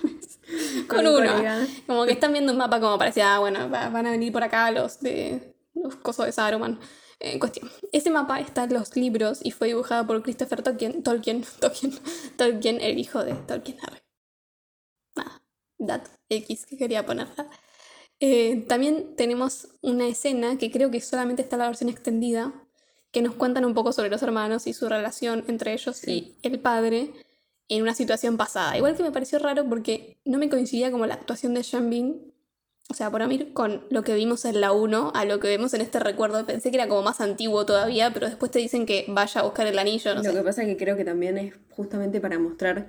<laughs> Con Con un uno. Como que están viendo un mapa como parecía, ah, bueno, va- van a venir por acá los de los cosos de Saruman. En cuestión. Ese mapa está en los libros y fue dibujado por Christopher Tolkien, Tolkien, <laughs> Tolkien, Tolkien, el hijo de Tolkien. Nada, dato X que quería ponerla. Eh, también tenemos una escena que creo que solamente está en la versión extendida, que nos cuentan un poco sobre los hermanos y su relación entre ellos y el padre en una situación pasada. Igual que me pareció raro porque no me coincidía como la actuación de Sean Bean, o sea, por Amir, con lo que vimos en la 1 a lo que vemos en este recuerdo. Pensé que era como más antiguo todavía, pero después te dicen que vaya a buscar el anillo, no Lo sé. que pasa es que creo que también es justamente para mostrar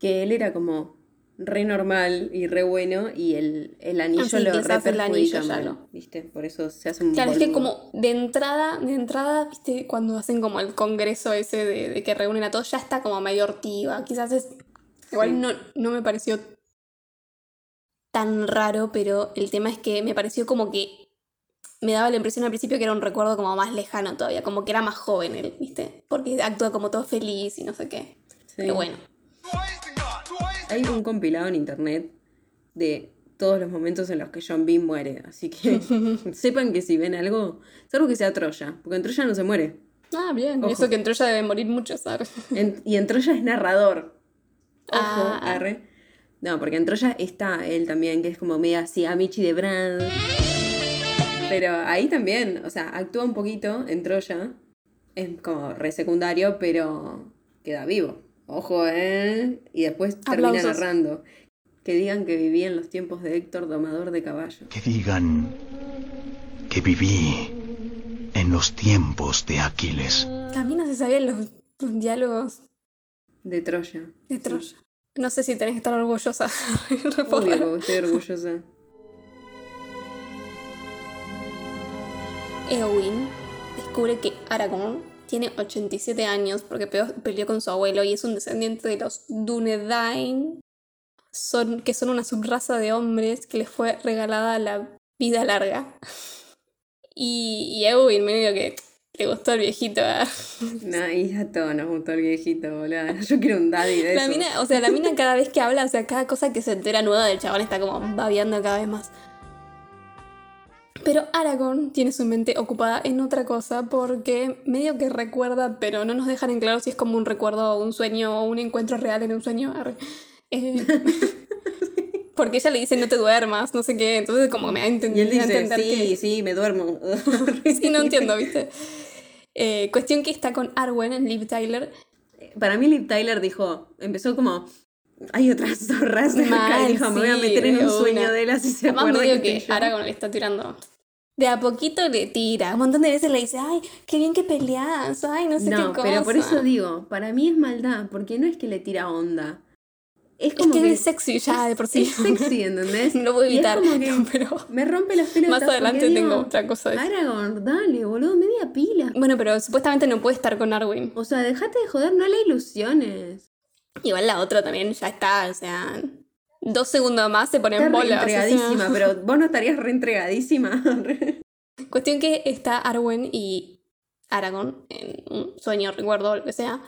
que él era como re normal y re bueno y el, el anillo Ah, lo re el anillo ya ¿viste? Por eso se hace un Claro, es que como de entrada, de entrada, viste, cuando hacen como el congreso ese de, de que reúnen a todos, ya está como medio hortiva. Quizás es. Igual Sí. no, no me pareció tan raro, pero el tema es que me pareció como que me daba la impresión al principio que era un recuerdo como más lejano todavía, como que era más joven él, ¿viste? Porque actúa como todo feliz y no sé qué. Sí. Pero bueno. Hay un compilado en internet de todos los momentos en los que John Bean muere, así que <laughs> sepan que si ven algo, salvo que sea Troya, porque en Troya no se muere. Ah, bien. Ojo. Eso que en Troya debe morir muchos. En- y en Troya es narrador. Ojo, Ah. arre. No, porque en Troya está él también, que es como media así, Amici de Brand. Pero ahí también, o sea, actúa un poquito en Troya. Es como re secundario, pero queda vivo. Ojo, ¿eh? Y después termina Aplausos. narrando. Que digan que vivía en los tiempos de Héctor, domador de caballo. Que digan que viví en los tiempos de Aquiles. También no se sabían los, los diálogos De Troya. de Troya. No sé si tenés que estar orgullosa. Obvio, estoy orgullosa. Eowyn descubre que Aragorn tiene 87 años porque pe- peleó con su abuelo y es un descendiente de los Dúnedain, son, que son una subraza de hombres que les fue regalada la vida larga. <laughs> Y, y Eowyn medio que le gustó el viejito. ¿eh? <laughs> No, y a todos nos gustó el viejito, boludo. <laughs> Yo quiero un daddy de La eso. mina, o sea, la mina cada vez que habla, o sea, cada cosa que se entera nueva del chabón está como babeando cada vez más. Pero Aragorn tiene su mente ocupada en otra cosa porque medio que recuerda, pero no nos dejan en claro si es como un recuerdo o un sueño o un encuentro real en un sueño. Eh, <laughs> porque ella le dice no te duermas, no sé qué, entonces como me da a enten- Y él dice, entender sí, que... sí, me duermo. <laughs> Sí, no entiendo, ¿viste? Eh, cuestión que está con Arwen en Liv Tyler. Para mí Liv Tyler dijo, empezó como, hay otras <laughs> zorras acá", Mal, y dijo, me voy a meter en de un sueño una. de él así se acuerda medio que, que, estoy yo". Aragorn le está tirando. De a poquito le tira. Un montón de veces le dice, ay, qué bien que peleas, ay, no sé No, qué cosa. pero por eso digo, para mí es maldad, porque no es que le tira onda. Es Es como que que es sexy ya de por sí. es sexy, ¿entendés? <laughs> no lo puedo Y es evitar. no, <laughs> pero me rompe las pelotas. más adelante tengo digo, otra cosa. de- Aragorn, dale, boludo, media pila. Bueno, pero supuestamente no puede estar con Arwen. O sea, dejate de joder, no le ilusiones. Igual la otra también ya está, o sea, dos segundos más se pone Está en bolas. o sea. entregadísima, pero <laughs> vos no estarías reentregadísima. Cuestión que está Arwen y Aragorn en un sueño, recuerdo, lo que sea.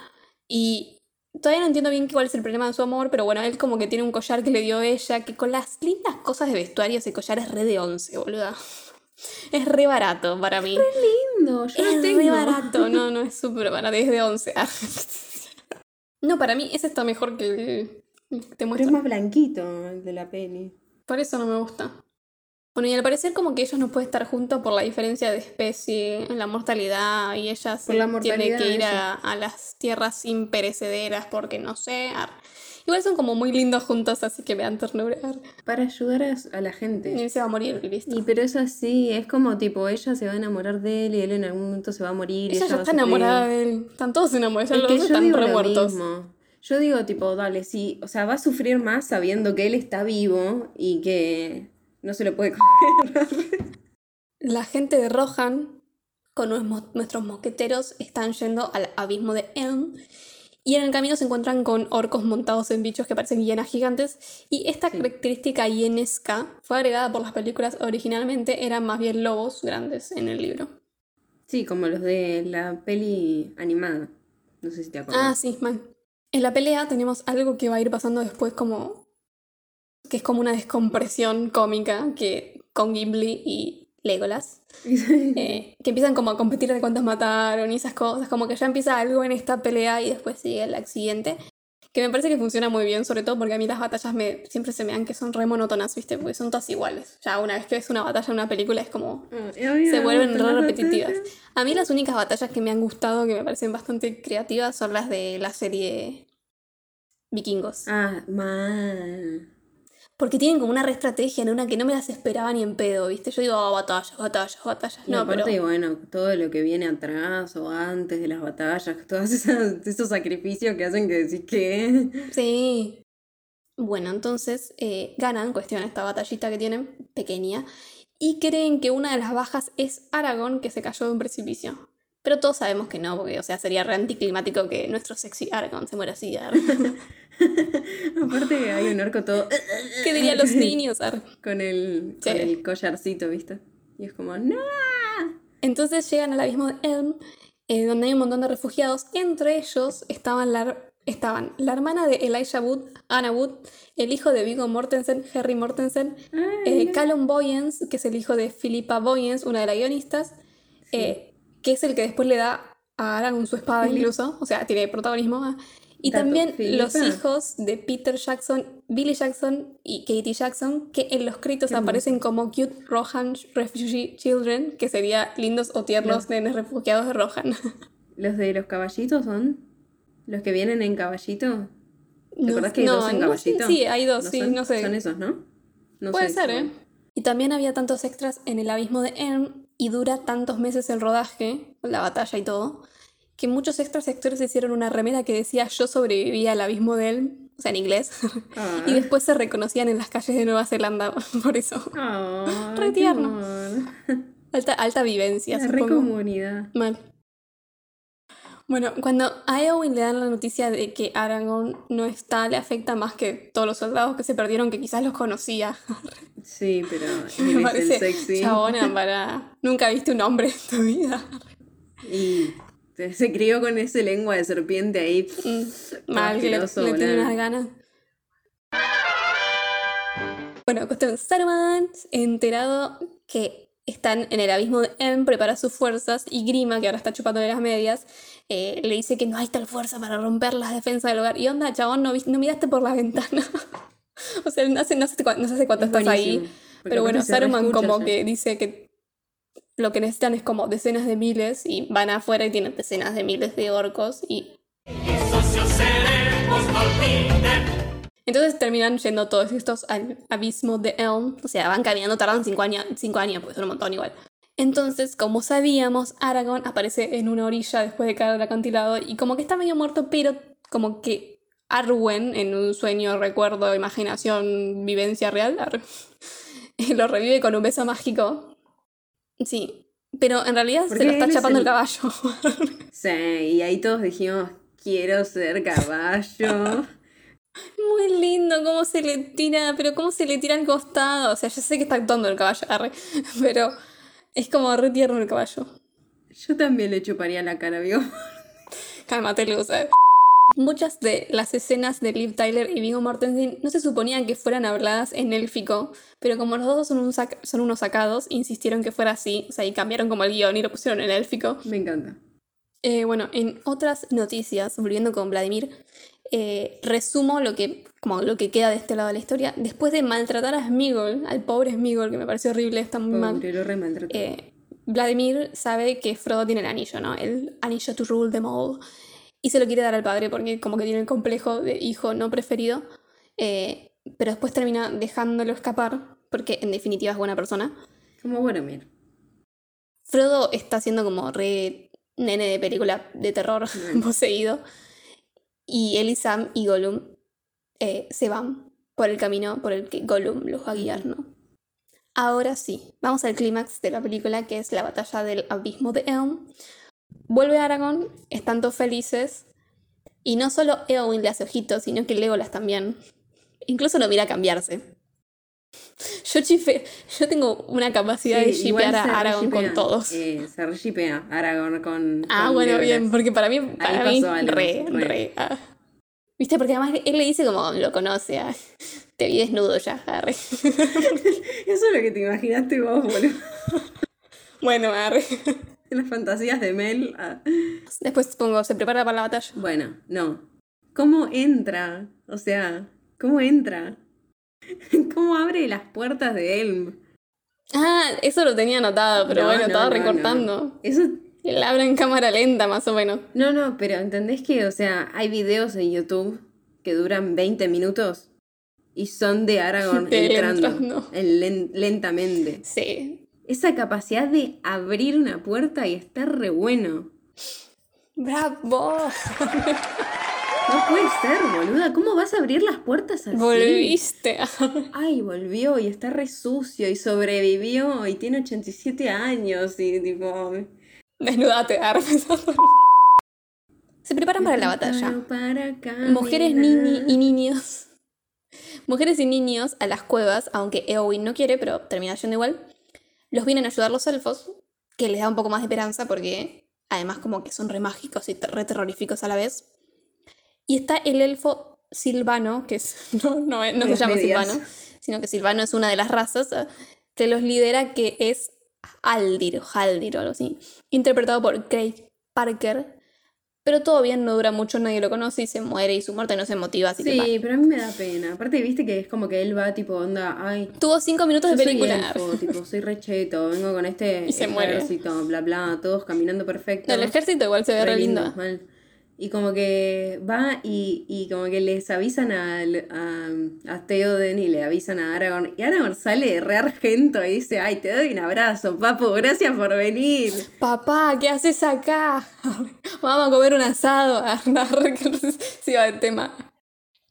Y todavía no entiendo bien cuál es el problema de su amor, pero bueno, él como que tiene un collar que le dio ella, que con las lindas cosas de vestuario ese collar es re de 11, boluda. Es re barato para mí. Lindo, yo es lo tengo. re barato, no, no es <laughs> súper barato, es de 11. <laughs> no, para mí ese está mejor que el que te Pero muestro. es más blanquito el de la peli. Por eso no me gusta. Bueno, y al parecer como que ellos no pueden estar juntos por la diferencia de especie en la mortalidad y ella se tiene que ir a, a las tierras imperecederas porque no sé. ar. Igual son como muy lindos juntos, así que me dan ternura. ar. Para ayudar a, a la Y gente. él se va a morir y listo. Y pero es así, es como tipo, ella se va a enamorar de él y él en algún momento se va a morir. y ella ya está enamorada de él. Están todos enamorados, ya los dos están digo re lo muertos. mismo. Yo digo, tipo, dale, sí, o sea, va a sufrir más sabiendo que él está vivo y que no se lo puede <laughs> comer. La gente de Rohan, con nues- nuestros mosqueteros, están yendo al abismo de Elm. Y en el camino se encuentran con orcos montados en bichos que parecen hienas gigantes. Y esta característica hienesca fue agregada por las películas originalmente, eran más bien lobos grandes en el libro. Sí, como los de la peli animada. No sé si te Ah, acuerdas. sí, mal. En la pelea tenemos algo que va a ir pasando después como... que es como una descompresión cómica que con Gimli y Legolas. <laughs> eh, que empiezan como a competir de cuántos mataron y esas cosas, como que ya empieza algo en esta pelea y después sigue la siguiente, que me parece que funciona muy bien, sobre todo porque a mí las batallas me, siempre se me dan que son re monótonas, ¿viste? Porque son todas iguales. Ya una vez que ves una batalla en una película es como... se vuelven re repetitivas. A mí las únicas batallas que me han gustado, que me parecen bastante creativas, son las de la serie Vikingos. Ah, mal. Porque tienen como una re estrategia en una que no me las esperaba ni en pedo, ¿viste? Yo digo, ah, batallas, batallas, batallas. No, aparte, pero... bueno, todo lo que viene atrás o antes de las batallas, <laughs> todos esos, esos sacrificios que hacen que decís que... <laughs> Sí. Bueno, entonces eh, ganan, cuestión esta batallita que tienen, pequeña, y creen que una de las bajas es Aragorn, que se cayó de un precipicio. Pero todos sabemos que no, porque, o sea, sería re anticlimático que nuestro sexy Aragorn se muera así. ar. <laughs> Aparte hay un orco todo... <laughs> ¿Qué dirían los <laughs> niños? ar? Con el, con el collarcito, ¿viste? Y es como, no. Entonces llegan al abismo de Elm, eh, donde hay un montón de refugiados. Entre ellos estaban la, estaban la hermana de Elijah Wood, Anna Wood, el hijo de Viggo Mortensen, Harry Mortensen, eh, Callum Boyens, que es el hijo de Philippa Boyens, una de las guionistas, eh, que es el que después le da a Aragorn su espada incluso, o sea, tiene protagonismo. Y Dato, también los hijos de Peter Jackson, Billy Jackson y Katie Jackson, que en los créditos aparecen como Cute Rohan Refugee Children, que sería lindos o tiernos Los- nenes refugiados de Rohan. ¿Los de los caballitos son? ¿Los que vienen en caballito? ¿Te No- acordás que hay no, dos en no caballito? sí, hay dos, sí, son? no sé. Son esos, ¿no? No Puede sé, ser, ¿eh? Y también había tantos extras en el abismo de Erm y dura tantos meses el rodaje, la batalla y todo, que muchos extras actores hicieron una remera que decía yo sobreviví al abismo de Elm, o sea, en inglés, <laughs> Ah. y después se reconocían en las calles de Nueva Zelanda <laughs> por eso. Ah, Re tierno. Alta, alta vivencia, La re comunidad. Mal. Bueno, cuando a Eowyn le dan la noticia de que Aragorn no está, le afecta más que todos los soldados que se perdieron, que quizás los conocía. <laughs> Sí, pero <laughs> Me es el parece sexy. chabona para... Nunca viste un hombre en tu vida. Y se, crió con ese lengua de serpiente ahí. Mm, Mal, que le, tiene unas ganas. Bueno, cuestión, Saruman, enterado que están en el abismo de Em, prepara sus fuerzas y Grima, que ahora está chupando de las medias, eh, le dice que no hay tal fuerza para romper las defensas del hogar. Y onda, chabón, no, no miraste por la ventana. <laughs> o sea, no sé, no sé, no sé cuánto Es estás ahí. Pero bueno, Saruman como que dice que lo que necesitan es como decenas de miles y van afuera y tienen decenas de miles de orcos y Entonces terminan yendo todos estos al abismo de Elm. O sea, van caminando, tardan 5 años, cinco años, pues un montón igual. Entonces, como sabíamos, Aragorn aparece en una orilla después de caer del acantilado y como que está medio muerto, pero como que Arwen, en un sueño, recuerdo, imaginación, vivencia real, <laughs> lo revive con un beso mágico. Sí, pero en realidad se lo está chapando el, el- caballo. <laughs> Sí, y ahí todos dijimos, quiero ser caballo. <laughs> Muy lindo cómo se le tira, pero cómo se le tira al costado. O sea, ya sé que está actuando el caballo, arre, pero es como re tierno el caballo. Yo también le chuparía la cara, amigo. <laughs> Cálmate, Luz. eh. Muchas de las escenas de Liv Tyler y Viggo Mortensen no se suponían que fueran habladas en élfico, pero como los dos son, un son unos sacados, insistieron que fuera así, o sea, y cambiaron como el guion y lo pusieron en élfico. Me encanta. Eh, bueno, en otras noticias, volviendo con Vladimir, eh, resumo lo que, como lo que queda de este lado de la historia. Después de maltratar a Smigol, al pobre Smigol, que me pareció horrible, está muy mal. Pobre, eh, Vladimir sabe que Frodo tiene el anillo, ¿no? El anillo to rule them all. Y se lo quiere dar al padre porque como que tiene el complejo de hijo no preferido. eh, pero después termina dejándolo escapar porque en definitiva es buena persona. Como bueno, mira. Frodo está siendo como re nene de película de terror <laughs> poseído. Y él y Gollum eh, se van por el camino por el que Gollum los va a guiar, ¿no? Ahora sí, vamos al clímax de la película que es la batalla del abismo de Elm. Vuelve Aragorn, están todos felices. Y no solo Eowyn le hace ojitos, sino que Legolas también. Incluso lo mira cambiarse. Yo chife, yo tengo una capacidad de Sí, shipear a Aragorn con todos. Eh, se reshipea Aragorn con. Ah, con bueno, Legolas. bien, porque para mí, para mí, re, re. re. ah. ¿Viste? Porque además él le dice como lo conoce, ah, te vi desnudo ya, arre. <laughs> Eso es lo que te imaginaste vos, boludo. <laughs> Bueno, arre. En <laughs> las fantasías de Mel. ah. Después pongo, se prepara para la batalla. Bueno, no. ¿Cómo entra? O sea, ¿cómo entra? <laughs> ¿Cómo abre las puertas de Elm? Ah, eso lo tenía anotado, pero No, bueno, no, estaba no, recortando. Eso. Él abre en cámara lenta, más o menos. No, no, pero ¿entendés que, o sea, hay videos en YouTube que duran 20 minutos y son de Aragorn <laughs> De entrando entrando. en len- lentamente? Sí. Esa capacidad de abrir una puerta y estar re bueno. ¡Bravo! <laughs> No puede ser, boluda. ¿Cómo vas a abrir las puertas así? Volviste. Ay, volvió y está re sucio y sobrevivió y tiene 87 años y tipo... Desnudate. Se preparan para la batalla. Para Mujeres caminar. ni- y niños. Mujeres y niños a las cuevas, aunque Eowyn no quiere, pero termina yendo igual. Los vienen a ayudar los elfos, que les da un poco más de esperanza porque además como que son re mágicos y re terroríficos a la vez. Y está el elfo Silvano, que es, <laughs> no, no, no se llama medias. Silvano, sino que Silvano es una de las razas eh, que los lidera, que es Aldir, o Haldir o algo así, interpretado por Craig Parker. Pero todo bien, no dura mucho, nadie lo conoce y se muere y su muerte no se motiva, así que Sí, pero a mí me da pena. Aparte, viste que es como que él va tipo onda, ay, Tuvo cinco minutos de soy película. elfo, <laughs> tipo, soy recheto, vengo con este Y se muere. ejército, bla bla, todos caminando perfecto. No, el ejército igual se ve re lindo. mal. Y como que va y, y como que les avisan al- a, a Theoden y le avisan a Aragorn. Y Aragorn sale re argento y dice, ay, te doy un abrazo, papu, gracias por venir. Papá, ¿qué haces acá? <laughs> Vamos a comer un asado. sí, va el tema.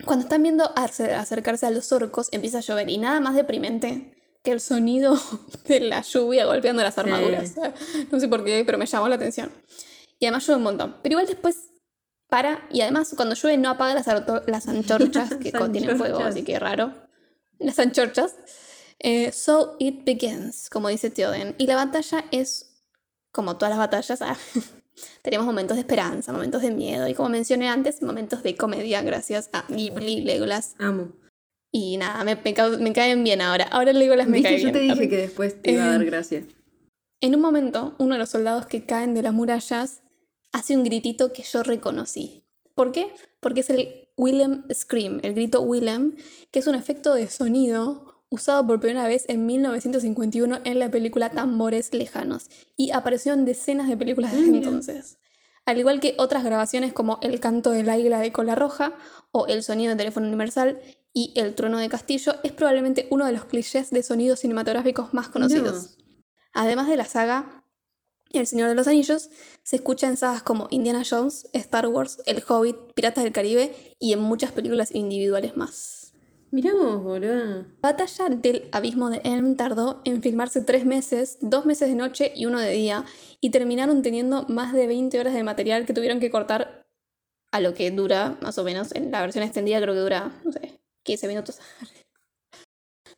Cuando están viendo acer- acercarse a los orcos, empieza a llover y nada más deprimente que el sonido <laughs> de la lluvia golpeando las armaduras. <laughs> No sé por qué, pero me llamó la atención. Y además llueve un montón. Pero igual después para y además cuando llueve no apaga las, las antorchas <laughs> que contienen fuego, anchorchas. así que raro. Las anchorchas. Eh, so it begins, como dice Theoden. Y la batalla es, como todas las batallas, ah, <laughs> tenemos momentos de esperanza, momentos de miedo y como mencioné antes, momentos de comedia gracias a Ghibli, Legolas. Amo. Y nada, me, me, me caen bien ahora. Ahora Legolas me cae Yo bien. te dije que después te iba a dar Eh, gracia. En un momento, uno de los soldados que caen de las murallas hace un gritito que yo reconocí. ¿Por qué? Porque es el Willem Scream, el grito Willem, que es un efecto de sonido usado por primera vez en 1951 en la película Tambores Lejanos y apareció en decenas de películas desde entonces. Al igual que otras grabaciones como El canto del águila de cola roja o El sonido de teléfono universal y El trueno de castillo, es probablemente uno de los clichés de sonidos cinematográficos más conocidos. Además de la saga El Señor de los Anillos, se escucha en sagas como Indiana Jones, Star Wars, El Hobbit, Piratas del Caribe y en muchas películas individuales más. Mirá vos, boludo. La batalla del abismo de Elm tardó en filmarse tres meses, dos meses de noche y uno de día, y terminaron teniendo más de 20 horas de material que tuvieron que cortar a lo que dura, más o menos, en la versión extendida creo que dura, no sé, 15 minutos.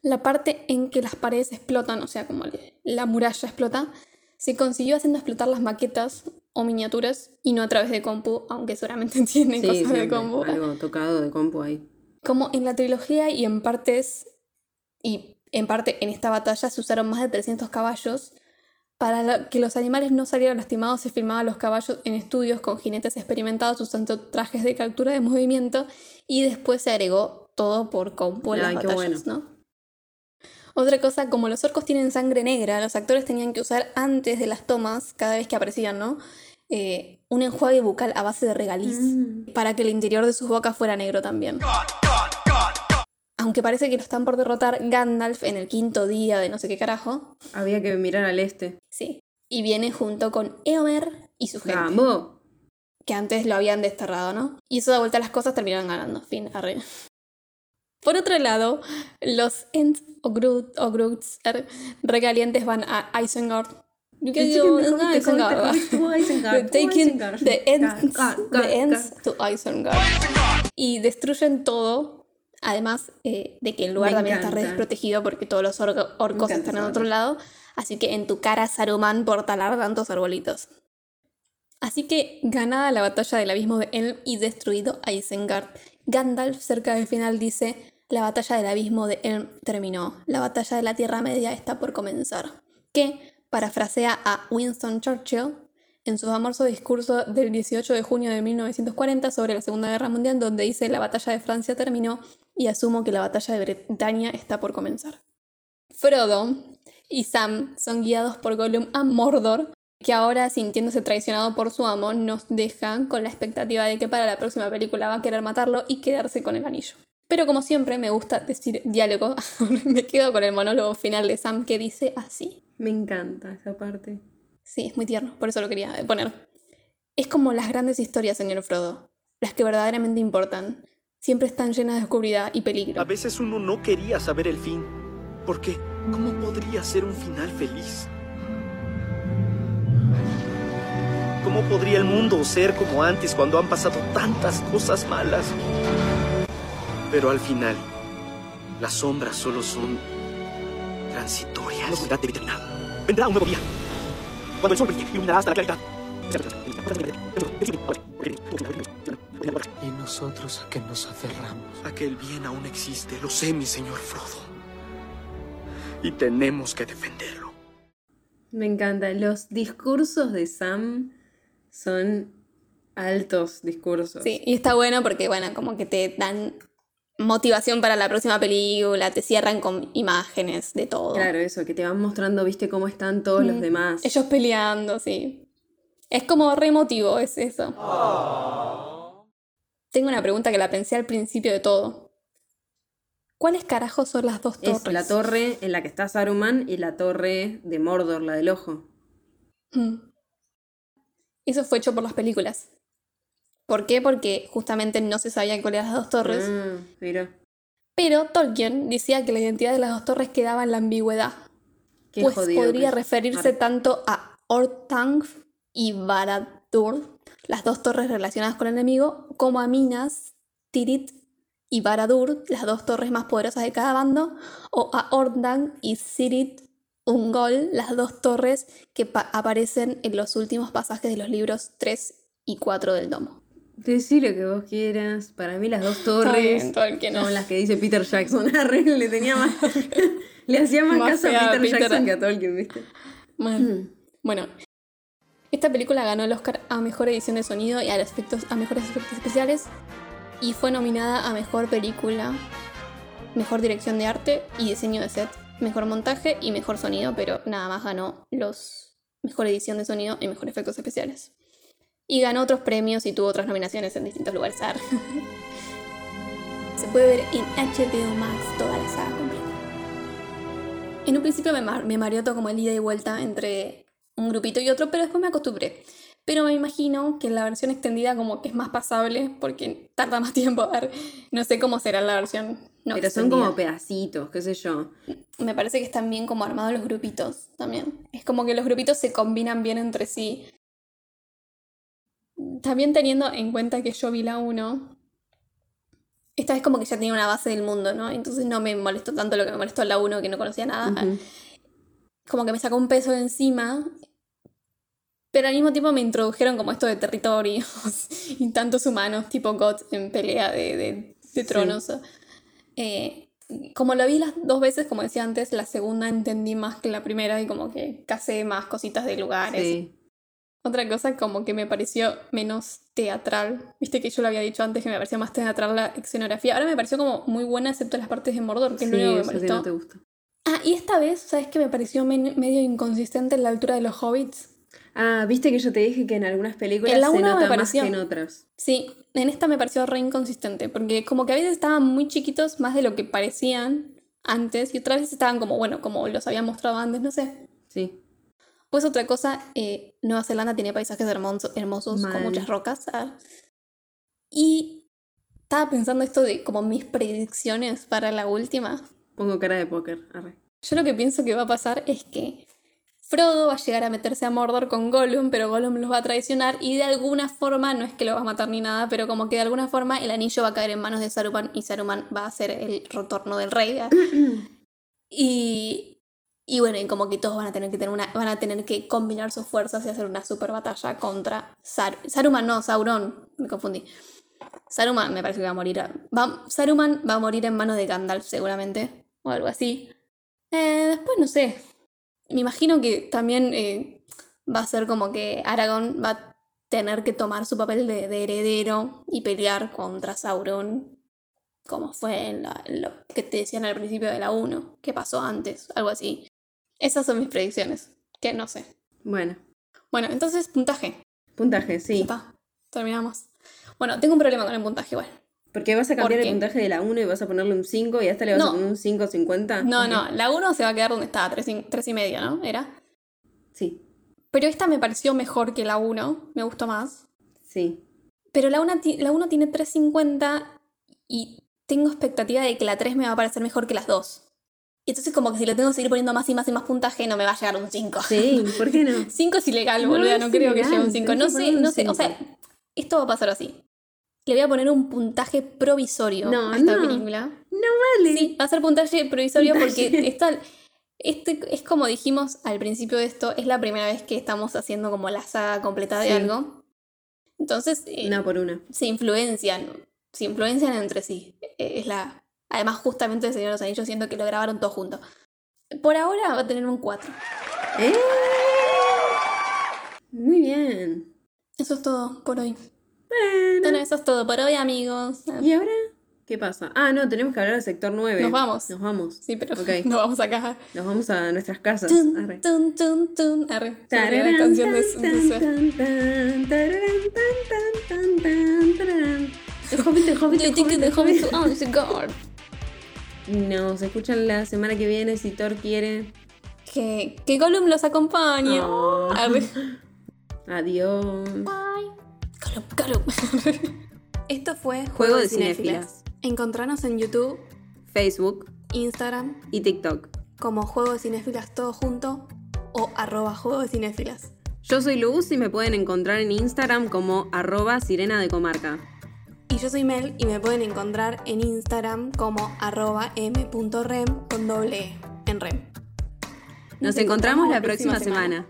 La parte en que las paredes explotan, o sea, como la muralla explota, se consiguió haciendo explotar las maquetas o miniaturas y no a través de compu, aunque seguramente <laughs> tienen Sí, cosas de compu. algo tocado de compu ahí. Como en la trilogía y en partes, y en parte en esta batalla se usaron más de 300 caballos. Para que los animales no salieran lastimados, se filmaban los caballos en estudios con jinetes experimentados usando trajes de captura de movimiento y después se agregó todo por compu en las Ay, qué batallas, ¿no? Otra cosa, como los orcos tienen sangre negra, los actores tenían que usar antes de las tomas, cada vez que aparecían, ¿no? Eh, un enjuague bucal a base de regaliz Mm. para que el interior de sus bocas fuera negro también. Aunque parece que lo están por derrotar Gandalf en el quinto día de no sé qué carajo. Había que mirar al este. Sí. Y viene junto con Eomer y su gente. ¡Vamos! Que antes lo habían desterrado, ¿no? Y eso da vuelta a las cosas terminaron ganando. Fin, arre. Por otro lado, los Ents o, Groot, o Groots recalientes van a Isengard. Te Isengard. <laughs> taking the Ents, Ga, ga, the ga, Ents to Isengard. Y destruyen todo. Además eh, de que el lugar Me también está re encanta. desprotegido porque todos los orco- orcos están en otro lado. Así que en tu cara, Saruman, por talar tantos arbolitos. Así que, ganada la batalla del abismo de Elm y destruido Isengard, Gandalf cerca del final dice, la batalla del abismo de Elm terminó, la batalla de la Tierra Media está por comenzar. Que parafrasea a Winston Churchill en su famoso discurso del 18 de junio de 1940 sobre la Segunda Guerra Mundial, donde dice la batalla de Francia terminó y asumo que la batalla de Bretaña está por comenzar. Frodo y Sam son guiados por Gollum a Mordor, que ahora, sintiéndose traicionado por su amo, nos dejan con la expectativa de que para la próxima película va a querer matarlo y quedarse con el anillo. Pero como siempre me gusta decir diálogo, <laughs> me quedo con el monólogo final de Sam que dice así. Me encanta esa parte. Sí, es muy tierno, por eso lo quería poner. Es como las grandes historias, señor Frodo, las que verdaderamente importan. Siempre están llenas de oscuridad y peligro. A veces uno no quería saber el fin. ¿Por qué? ¿Cómo podría ser un final feliz? ¿Cómo podría el mundo ser como antes cuando han pasado tantas cosas malas? Pero al final, las sombras solo son transitorias. La oscuridad debe terminar. Vendrá un nuevo día. Cuando el sol brille, iluminará hasta la claridad. ¿Y nosotros a qué nos aferramos? A que el bien aún existe, lo sé, mi señor Frodo. Y tenemos que defenderlo. Me encanta. Los discursos de Sam son altos discursos. Sí, y está bueno porque, bueno, como que te dan motivación para la próxima película, te cierran con imágenes de todo. Claro, eso, que te van mostrando, viste, cómo están todos los Mm. demás. Ellos peleando, sí. Es como re emotivo, es eso. Tengo una pregunta que la pensé al principio de todo. ¿Cuáles carajos son las dos torres? Es la torre en la que está Saruman y la torre de Mordor, la del ojo. Mm. Eso fue hecho por las películas. ¿Por qué? Porque justamente no se sabía cuáles eran las dos torres. Ah, mira. Pero Tolkien decía que la identidad de las dos torres quedaba en la ambigüedad. Qué pues jodido podría que- referirse Ar- tanto a Orthanc y Barad-dûr, las dos torres relacionadas con el enemigo, como a Minas, Tirith y Barad-dûr, las dos torres más poderosas de cada bando, o a Ordan y Sirit Ungol, las dos torres que pa- aparecen en los últimos pasajes de los libros 3 y 4 del domo. Decí lo que vos quieras. Para mí las dos torres bien, son las que dice Peter Jackson. <laughs> Le tenía más... <laughs> le hacía más, Más caso a Peter, Peter. Jackson que a Tolkien, ¿viste? Bueno, bueno, esta película ganó el Oscar a Mejor Edición de Sonido y a, los efectos, a Mejores Efectos Especiales y fue nominada a Mejor Película, Mejor Dirección de Arte y Diseño de Set, Mejor Montaje y Mejor Sonido, pero nada más ganó los Mejor Edición de Sonido y Mejor Efectos Especiales. Y ganó otros premios y tuvo otras nominaciones en distintos lugares. Ar. <laughs> Se puede ver en HBO Max toda la saga completa. En un principio me, mar- me mareó todo como el ida y vuelta entre un grupito y otro, pero después me acostumbré. Pero me imagino que la versión extendida como que es más pasable porque tarda más <laughs> tiempo. A ver, no sé cómo será la versión no Pero son como pedacitos, qué sé yo. Me parece que están bien como armados los grupitos también. Es como que los grupitos se combinan bien entre sí. También teniendo en cuenta que yo vi la 1, esta vez como que ya tenía una base del mundo, ¿no? Entonces no me molestó tanto lo que me molestó la 1, que no conocía nada. Como que me sacó un peso de encima. Pero al mismo tiempo me introdujeron como esto de territorios <laughs> y tantos humanos, tipo God en pelea de, de- de tronos. Eh, como lo vi las dos veces, como decía antes, la segunda entendí más que la primera y como que casé más cositas de lugares. Sí. Otra cosa como que me pareció menos teatral. Viste que yo lo había dicho antes que me parecía más teatral la escenografía. Ahora me pareció como muy buena excepto las partes de Mordor, que es Sí, lo único que me que molestó. no te gusta. Ah, y esta vez, ¿sabes qué me pareció men- medio inconsistente en la altura de los hobbits? Ah, viste que yo te dije que en algunas películas En la se me nota pareció- más que en otras. Sí, en esta me pareció re inconsistente, porque como que a veces estaban muy chiquitos más de lo que parecían antes, y otras veces estaban como, bueno, como los había mostrado antes, no sé. Sí. Pues otra cosa, eh, Nueva Zelanda tiene paisajes hermosos, con muchas rocas. ah. Y estaba pensando esto de como mis predicciones para la última. Pongo cara de póker. Arre. Yo lo que pienso que va a pasar es que Frodo va a llegar a meterse a Mordor con Gollum, pero Gollum los va a traicionar y de alguna forma, no es que lo va a matar ni nada, pero como que de alguna forma el anillo va a caer en manos de Saruman y Saruman va a ser el retorno del rey. ¿eh? <clears throat> y, y bueno, y como que todos van a tener que tener una, van a tener que combinar sus fuerzas y hacer una super batalla contra Sar- Saruman, no, Sauron, me confundí. Saruman me parece que va a morir. va- Saruman va a morir en manos de Gandalf seguramente, o algo así. Eh, después no sé. Me imagino que también eh, va a ser como que Aragorn va a tener que tomar su papel de, de heredero y pelear contra Sauron, como fue en la- en lo que te decían al principio de la 1, que pasó antes, algo así. Esas son mis predicciones, que no sé. Bueno, Bueno, entonces puntaje. puntaje, sí. Pa, terminamos. Bueno, tengo un problema con el puntaje igual. Porque vas a cambiar ¿Por el puntaje de la 1 y vas a ponerle un 5 y a esta le vas No. a poner un 5.50. No, Ok. no, la 1 se va a quedar donde estaba, 3 y, tres y medio, ¿no? Era. Sí, Pero esta me pareció mejor que la 1, me gustó más. sí. Pero la 1 la uno tiene 3.50 y tengo expectativa de que la 3 me va a parecer mejor que las dos. Y entonces como que si le tengo que seguir poniendo más y más y más puntaje no me va a llegar un 5. Sí, ¿por qué no? <laughs> 5 es ilegal, No es no, creo que llegue un 5. tenés No sé, no sé, o sea, esto va a pasar así. Le voy a poner un puntaje provisorio No, a esta no. película. No vale. Sí, va a ser puntaje provisorio Puntaje. porque esta, este es como dijimos al principio de esto, es la primera vez que estamos haciendo como la saga completa de Sí. algo. Entonces, eh, Una por una. se influencian, se influencian entre sí. Eh, Es la, además, justamente de Señor de los Anillos, siento que lo grabaron todo junto. Por ahora va a tener un 4. ¡Eh! Muy bien. Eso es todo por hoy. Bueno. Bueno, eso es todo por hoy, amigos. ¿Y ahora? ¿Qué pasa? Ah, no, tenemos que hablar del sector 9. Nos vamos. Nos vamos. Sí, pero Ok. <laughs> no vamos acá. Nos vamos a nuestras casas. Arre. tun, tun, tun. Arre. Tararán, la canción de, de. El hobbit, el hobbit, el hobbit, el hobbit hobbit. Nos escuchan la semana que viene si Thor quiere. Que, que Gollum los acompañe. Oh. Arre. <laughs> Adiós. Gollum, Gollum. <laughs> Esto fue Juego de cinéfilas. Encontranos en YouTube, Facebook Instagram, y TikTok. como Juego de Cinéfilas todo junto o arroba Juego de Cinéfilas. Yo soy Luz y me pueden encontrar en Instagram como arroba sirena de comarca. Y yo soy Mel y me pueden encontrar en Instagram como arroba m.rem con doble E en rem. Nos, encontramos, la próxima, semana.